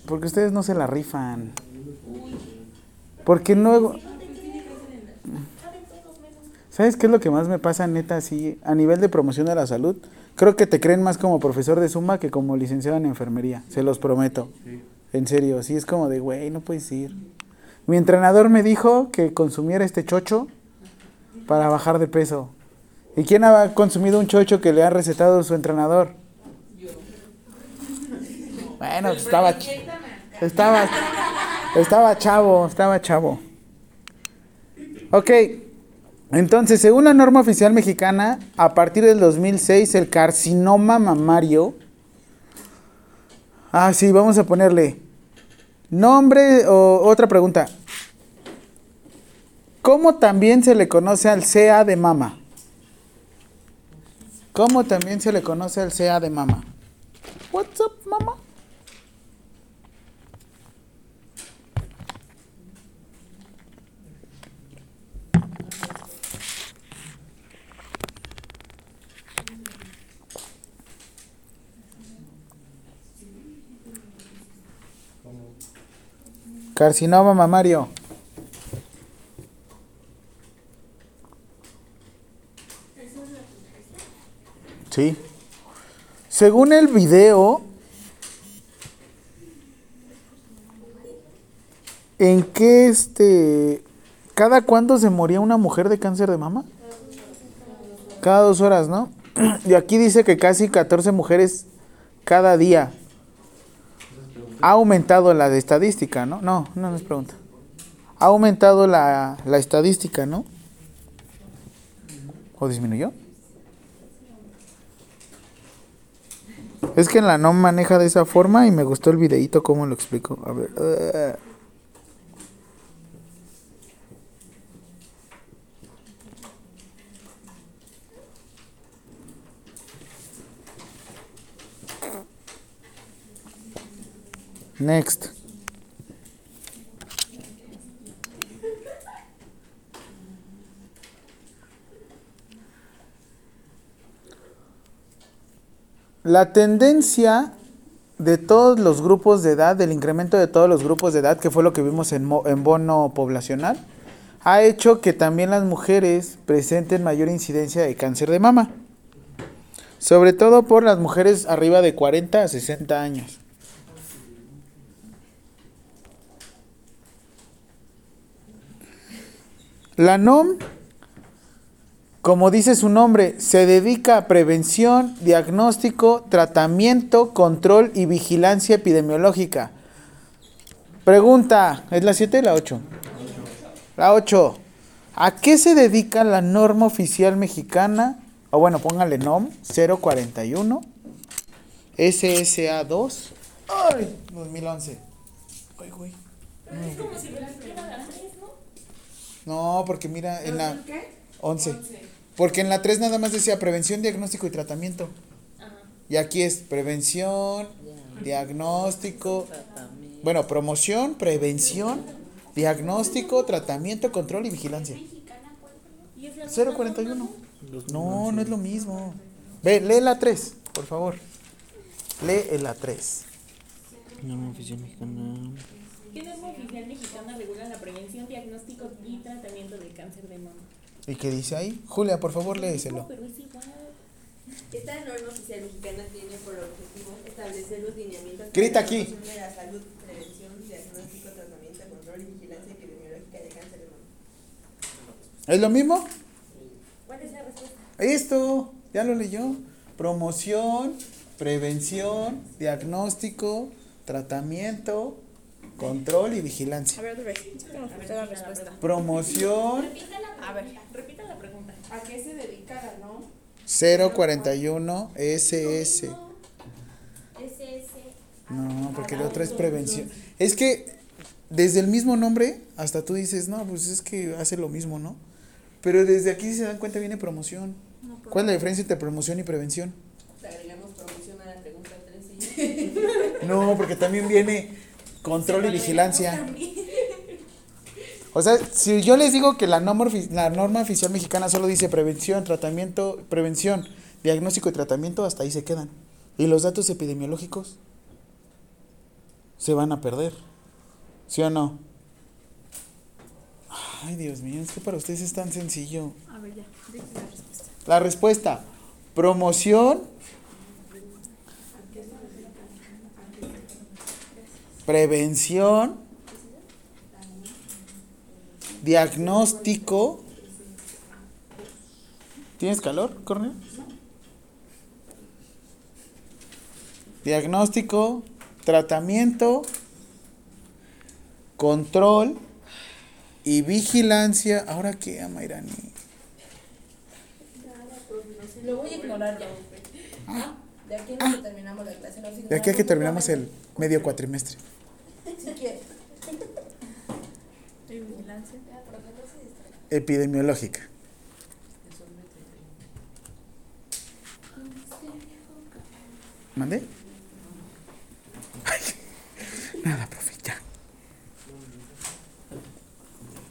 Porque ustedes no se la rifan. Porque no... ¿Sabes qué es lo que más me pasa, neta, así, a nivel de promoción de la salud? Creo que te creen más como profesor de Zumba que como licenciado en enfermería, se los prometo. En serio, sí es como de, güey, no puedes ir. Mi entrenador me dijo que consumiera este chocho para bajar de peso. ¿Y quién ha consumido un chocho que le ha recetado su entrenador? Bueno, pues estaba, estaba, estaba chavo, estaba chavo. Ok, entonces, según la norma oficial mexicana, a partir del 2006, el carcinoma mamario. Ah, sí, vamos a ponerle nombre o otra pregunta. ¿Cómo también se le conoce al CA de mama? ¿Cómo también se le conoce al CA de mama? What's up, mama? Carcinoma mamario. Sí. Según el video, ¿en qué este... ¿Cada cuándo se moría una mujer de cáncer de mama? Cada dos horas, ¿no? [CLEARS THROAT] Y aquí dice que casi 14 mujeres cada día. Ha aumentado la de estadística, ¿no? No, no nos pregunta. Ha aumentado la, la estadística, ¿no? ¿O disminuyó? Es que la no maneja de esa forma y me gustó el videíto cómo lo explico. A ver. eh. Next. La tendencia de todos los grupos de edad, del incremento de todos los grupos de edad, que fue lo que vimos en, en bono poblacional, ha hecho que también las mujeres presenten mayor incidencia de cáncer de mama. Sobre todo por las mujeres arriba de 40 a 60 años. La NOM, como dice su nombre, se dedica a prevención, diagnóstico, tratamiento, control y vigilancia epidemiológica. Pregunta, ¿es la 7 o la 8? La 8. ¿A qué se dedica la norma oficial mexicana? O bueno, póngale NOM 041 SSA 2 Ay, 2011. Ay, güey. Es como si hubieras quedado a las tres, ¿no? No, porque mira, en la ¿Qué? 11. Porque en la 3 nada más decía prevención, diagnóstico y tratamiento. Y aquí es prevención, diagnóstico, bueno, promoción, prevención, diagnóstico, tratamiento, control y vigilancia. 041. No, no es lo mismo. Ve, lee la 3, por favor. Lee la 3. Norma oficial mexicana. ¿Qué norma oficial mexicana regula la prevención, diagnóstico y tratamiento del cáncer de mama? ¿Y qué dice ahí? Julia, por favor, léeselo. Pero es igual. Esta norma oficial mexicana tiene por objetivo establecer los lineamientos Grita aquí. de la salud, prevención, diagnóstico, tratamiento, control y vigilancia epidemiológica de cáncer de mama. ¿Es lo mismo? ¿Cuál es la respuesta? Esto, ya lo leyó. Promoción, prevención, diagnóstico, tratamiento, control y vigilancia. A ver, otra vez. Es que nos faltó la respuesta. Promoción A ver. Repita la pregunta. ¿A qué se dedica la no? 041 SS. SS. No, porque la otra es prevención. Es que desde el mismo nombre hasta tú dices, no, pues es que hace lo mismo, ¿no? Pero desde aquí si se dan cuenta viene promoción. ¿Cuál es la diferencia entre promoción y prevención? Le agregamos promoción a la pregunta 13 y No, porque también viene control y vigilancia. [LAUGHS] O sea, si yo les digo que la norma, la norma oficial mexicana solo dice prevención, tratamiento, prevención, diagnóstico y tratamiento, hasta ahí se quedan. Y los datos epidemiológicos se van a perder. ¿Sí o no? Ay, Dios mío, es que para ustedes es tan sencillo. A ver, ya. La respuesta. La respuesta, promoción, prevención, diagnóstico. ¿Tienes calor, Cornel? Diagnóstico, tratamiento, control y vigilancia. ¿Ahora qué, Amairani? Lo voy a ignorar ya. Ah. De aquí a que terminamos la clase. De aquí a que terminamos el medio cuatrimestre. Si quieres. ¿Y vigilancia? Epidemiológica. ¿Mande? Ay, nada, profe, ya.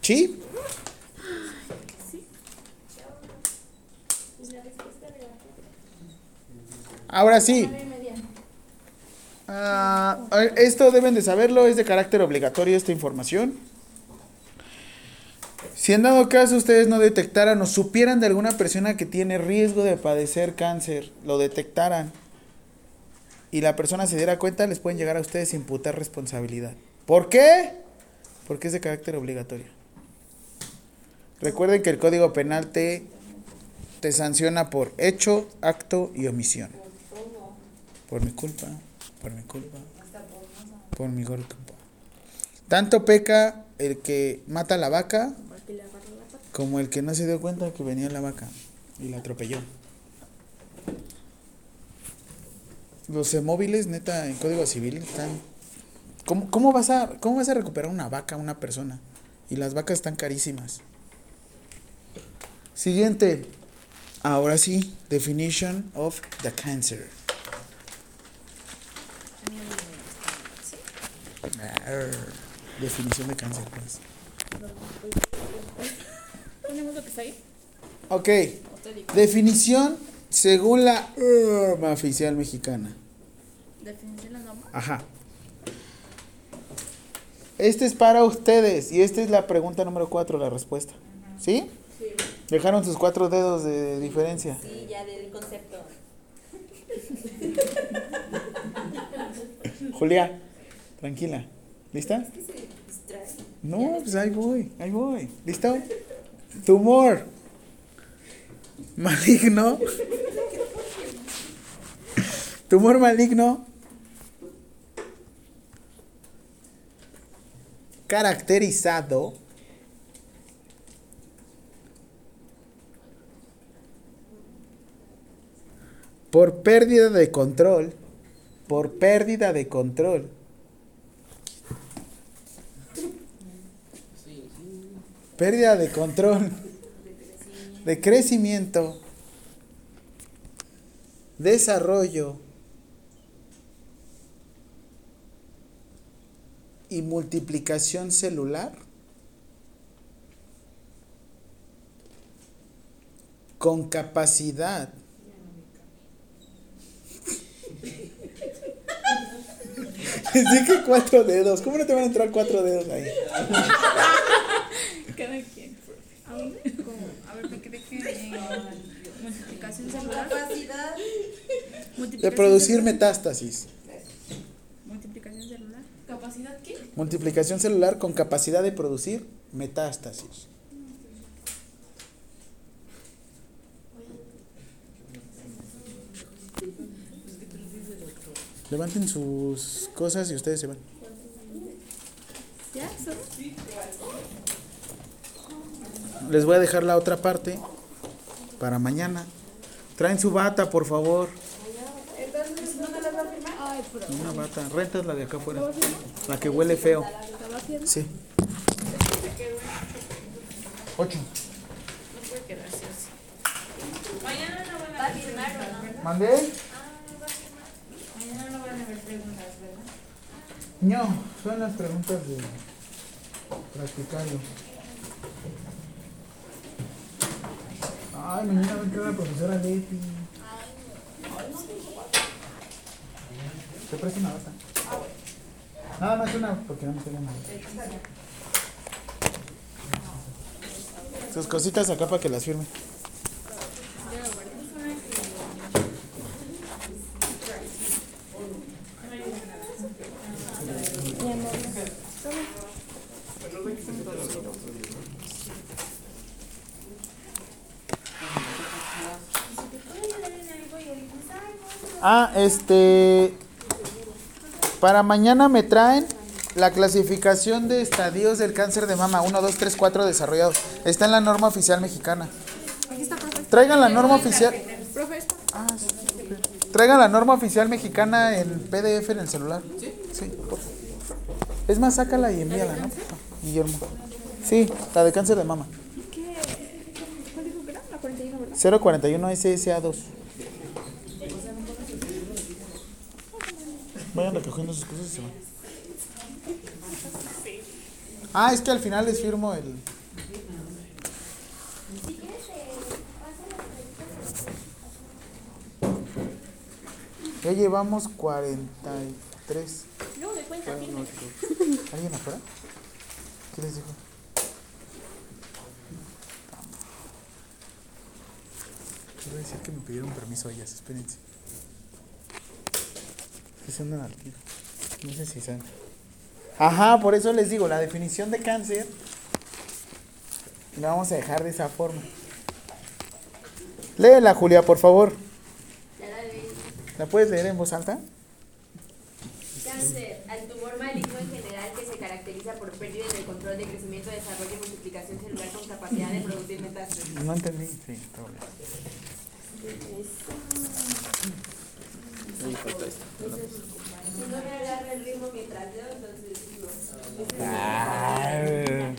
¿Sí? Ahora sí. Esto deben de saberlo, es de carácter obligatorio esta información. Si en dado caso ustedes no detectaran o supieran de alguna persona que tiene riesgo de padecer cáncer, lo detectaran y la persona se diera cuenta, les pueden llegar a ustedes imputar responsabilidad. ¿Por qué? Porque es de carácter obligatorio. Recuerden que el Código Penal te, te sanciona por hecho, acto y omisión. Por mi culpa, por mi culpa, por mi culpa. Tanto peca el que mata a la vaca como el que no se dio cuenta que venía la vaca y la atropelló. Los móviles, neta, en código civil están. ¿Cómo, cómo, vas a, ¿Cómo vas a recuperar una vaca una persona? Y las vacas están carísimas. Siguiente. Ahora sí, definition of the cancer. Arr, definición de cáncer, pues. ¿Ponemos lo que está ahí? Ok. Definición según la norma oficial mexicana. ¿Definición la norma? Ajá. Este es para ustedes y esta es la pregunta número 4, la respuesta. ¿Sí? Sí. Dejaron sus cuatro dedos de diferencia. Sí, ya del concepto. [LAUGHS] Julia, tranquila. ¿Lista? No, pues ahí voy, ahí voy. ¿Listo? Tumor. Maligno. Tumor maligno. Caracterizado. Por pérdida de control. Por pérdida de control. Pérdida de control. De crecimiento. Desarrollo. Y multiplicación celular. Con capacidad. [LAUGHS] Les dije cuatro dedos. ¿Cómo no te van a entrar cuatro dedos ahí? [LAUGHS] Cada quien. ¿A dónde? Como, a ver, me quedé que en multiplicación celular. Capacidad. De producir metástasis. Multiplicación celular. ¿Capacidad qué? Multiplicación celular con capacidad de producir metástasis. Levanten sus cosas y ustedes se van. ¿Ya? ¿Solo? Les voy a dejar la otra parte para mañana. Traen su bata, por favor. Entonces, ¿no me las va a firmar? Ay, pero. Una bata. Rentas la de acá afuera. La que huele feo. Sí. Ocho. No puede quedarse así. Mañana no van a ¿Va a firmar no? ¿Mandé? Mañana no van a haber preguntas, ¿verdad? No, son las preguntas de practicarlo. Ay, mañana va a entrar la profesora Leti. ¿Te presto una bata? Nada más una, porque no me tengo nada. Sus cositas acá para que las firme. Ah, este. Para mañana me traen la clasificación de estadios del cáncer de mama. 1, 2, 3, 4 desarrollados. Está en la norma oficial mexicana. Aquí está, profe. Traigan la norma oficial. Profe, esta. Traigan la norma oficial mexicana en PDF en el celular. Sí. Sí, por favor. Es más, sácala y envíala, ¿no? Guillermo. Sí, la de cáncer de mama. ¿Qué? ¿Cuál dijo que era? La 41, ¿verdad? 041 SSA2. Vayan recogiendo sus cosas y se van. Ah, es que al final les firmo el. Ya llevamos 43. No, de cuenta. ¿Alguien afuera? ¿Qué les dijo? Quiero decir que me pidieron permiso ellas, espérense. No sé si saben. Ajá, por eso les digo, la definición de cáncer la vamos a dejar de esa forma. Léela, Julia, por favor. ¿La puedes leer en voz alta? Cáncer, al tumor maligno en general que se caracteriza por pérdida del control de crecimiento, desarrollo y multiplicación celular con capacidad de producir metástasis. No entendí. Sí, está bien. Si no me agarra el ritmo mientras leo, entonces no. Ah,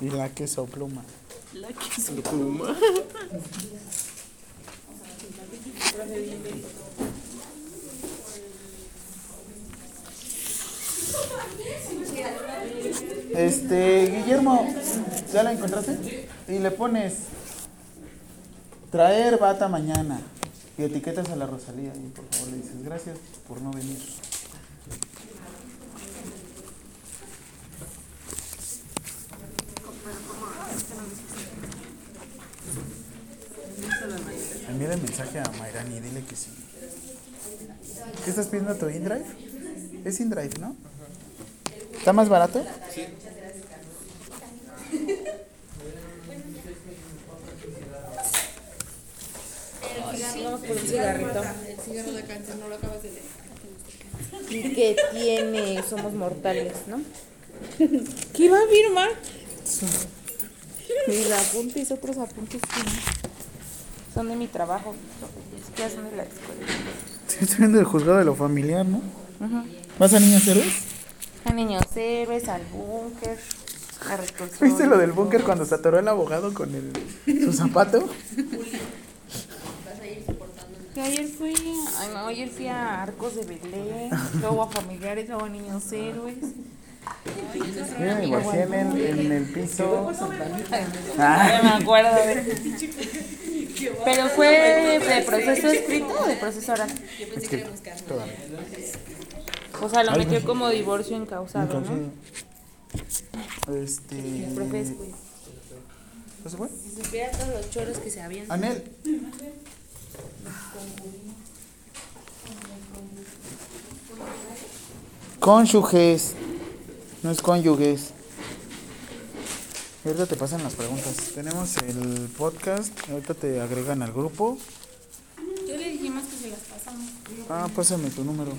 y la queso pluma. La queso pluma. Este, Guillermo, ¿ya la encontraste? Y le pones traer bata mañana y etiquetas a la Rosalía y por favor le dices gracias por no venir. Envíale mensaje a Mayrani, dile que sí. ¿Qué estás pidiendo tu InDrive? Es InDrive, ¿no? ¿Está más barato? Sí. [LAUGHS] Vamos por un cigarrito. El cigarro de cáncer no lo acabas de leer. Y que tiene, somos mortales, ¿no? ¿Qué va a firmar? Mis apuntes, otros apuntes que no. son de mi trabajo. De la escuela. Sí, estoy viendo el juzgado de lo familiar, ¿no? ¿Vas a niños héroes? A niños héroes, al búnker. ¿Viste lo del búnker cuando se atoró el abogado con el, su zapato? [LAUGHS] Que ayer fui, ay no, ayer fui a Arcos de Belén, luego a familiares, luego a niños héroes. Mira, me guardé en el, en el piso. Ah, me acuerdo de... Pero fue de proceso escrito o de proceso oral. Es que todavía. O sea, lo metió no. como divorcio encausado, ¿no? Este. Profe, es, güey. ¿No se fue? Si supiera todos los choros que se habían. Anel. Cónyuges. No es cónyuges. Ahorita te pasan las preguntas. Tenemos el podcast. Ahorita te agregan al grupo. Yo le dijimos que se las pasamos. Ah, pásame tu número.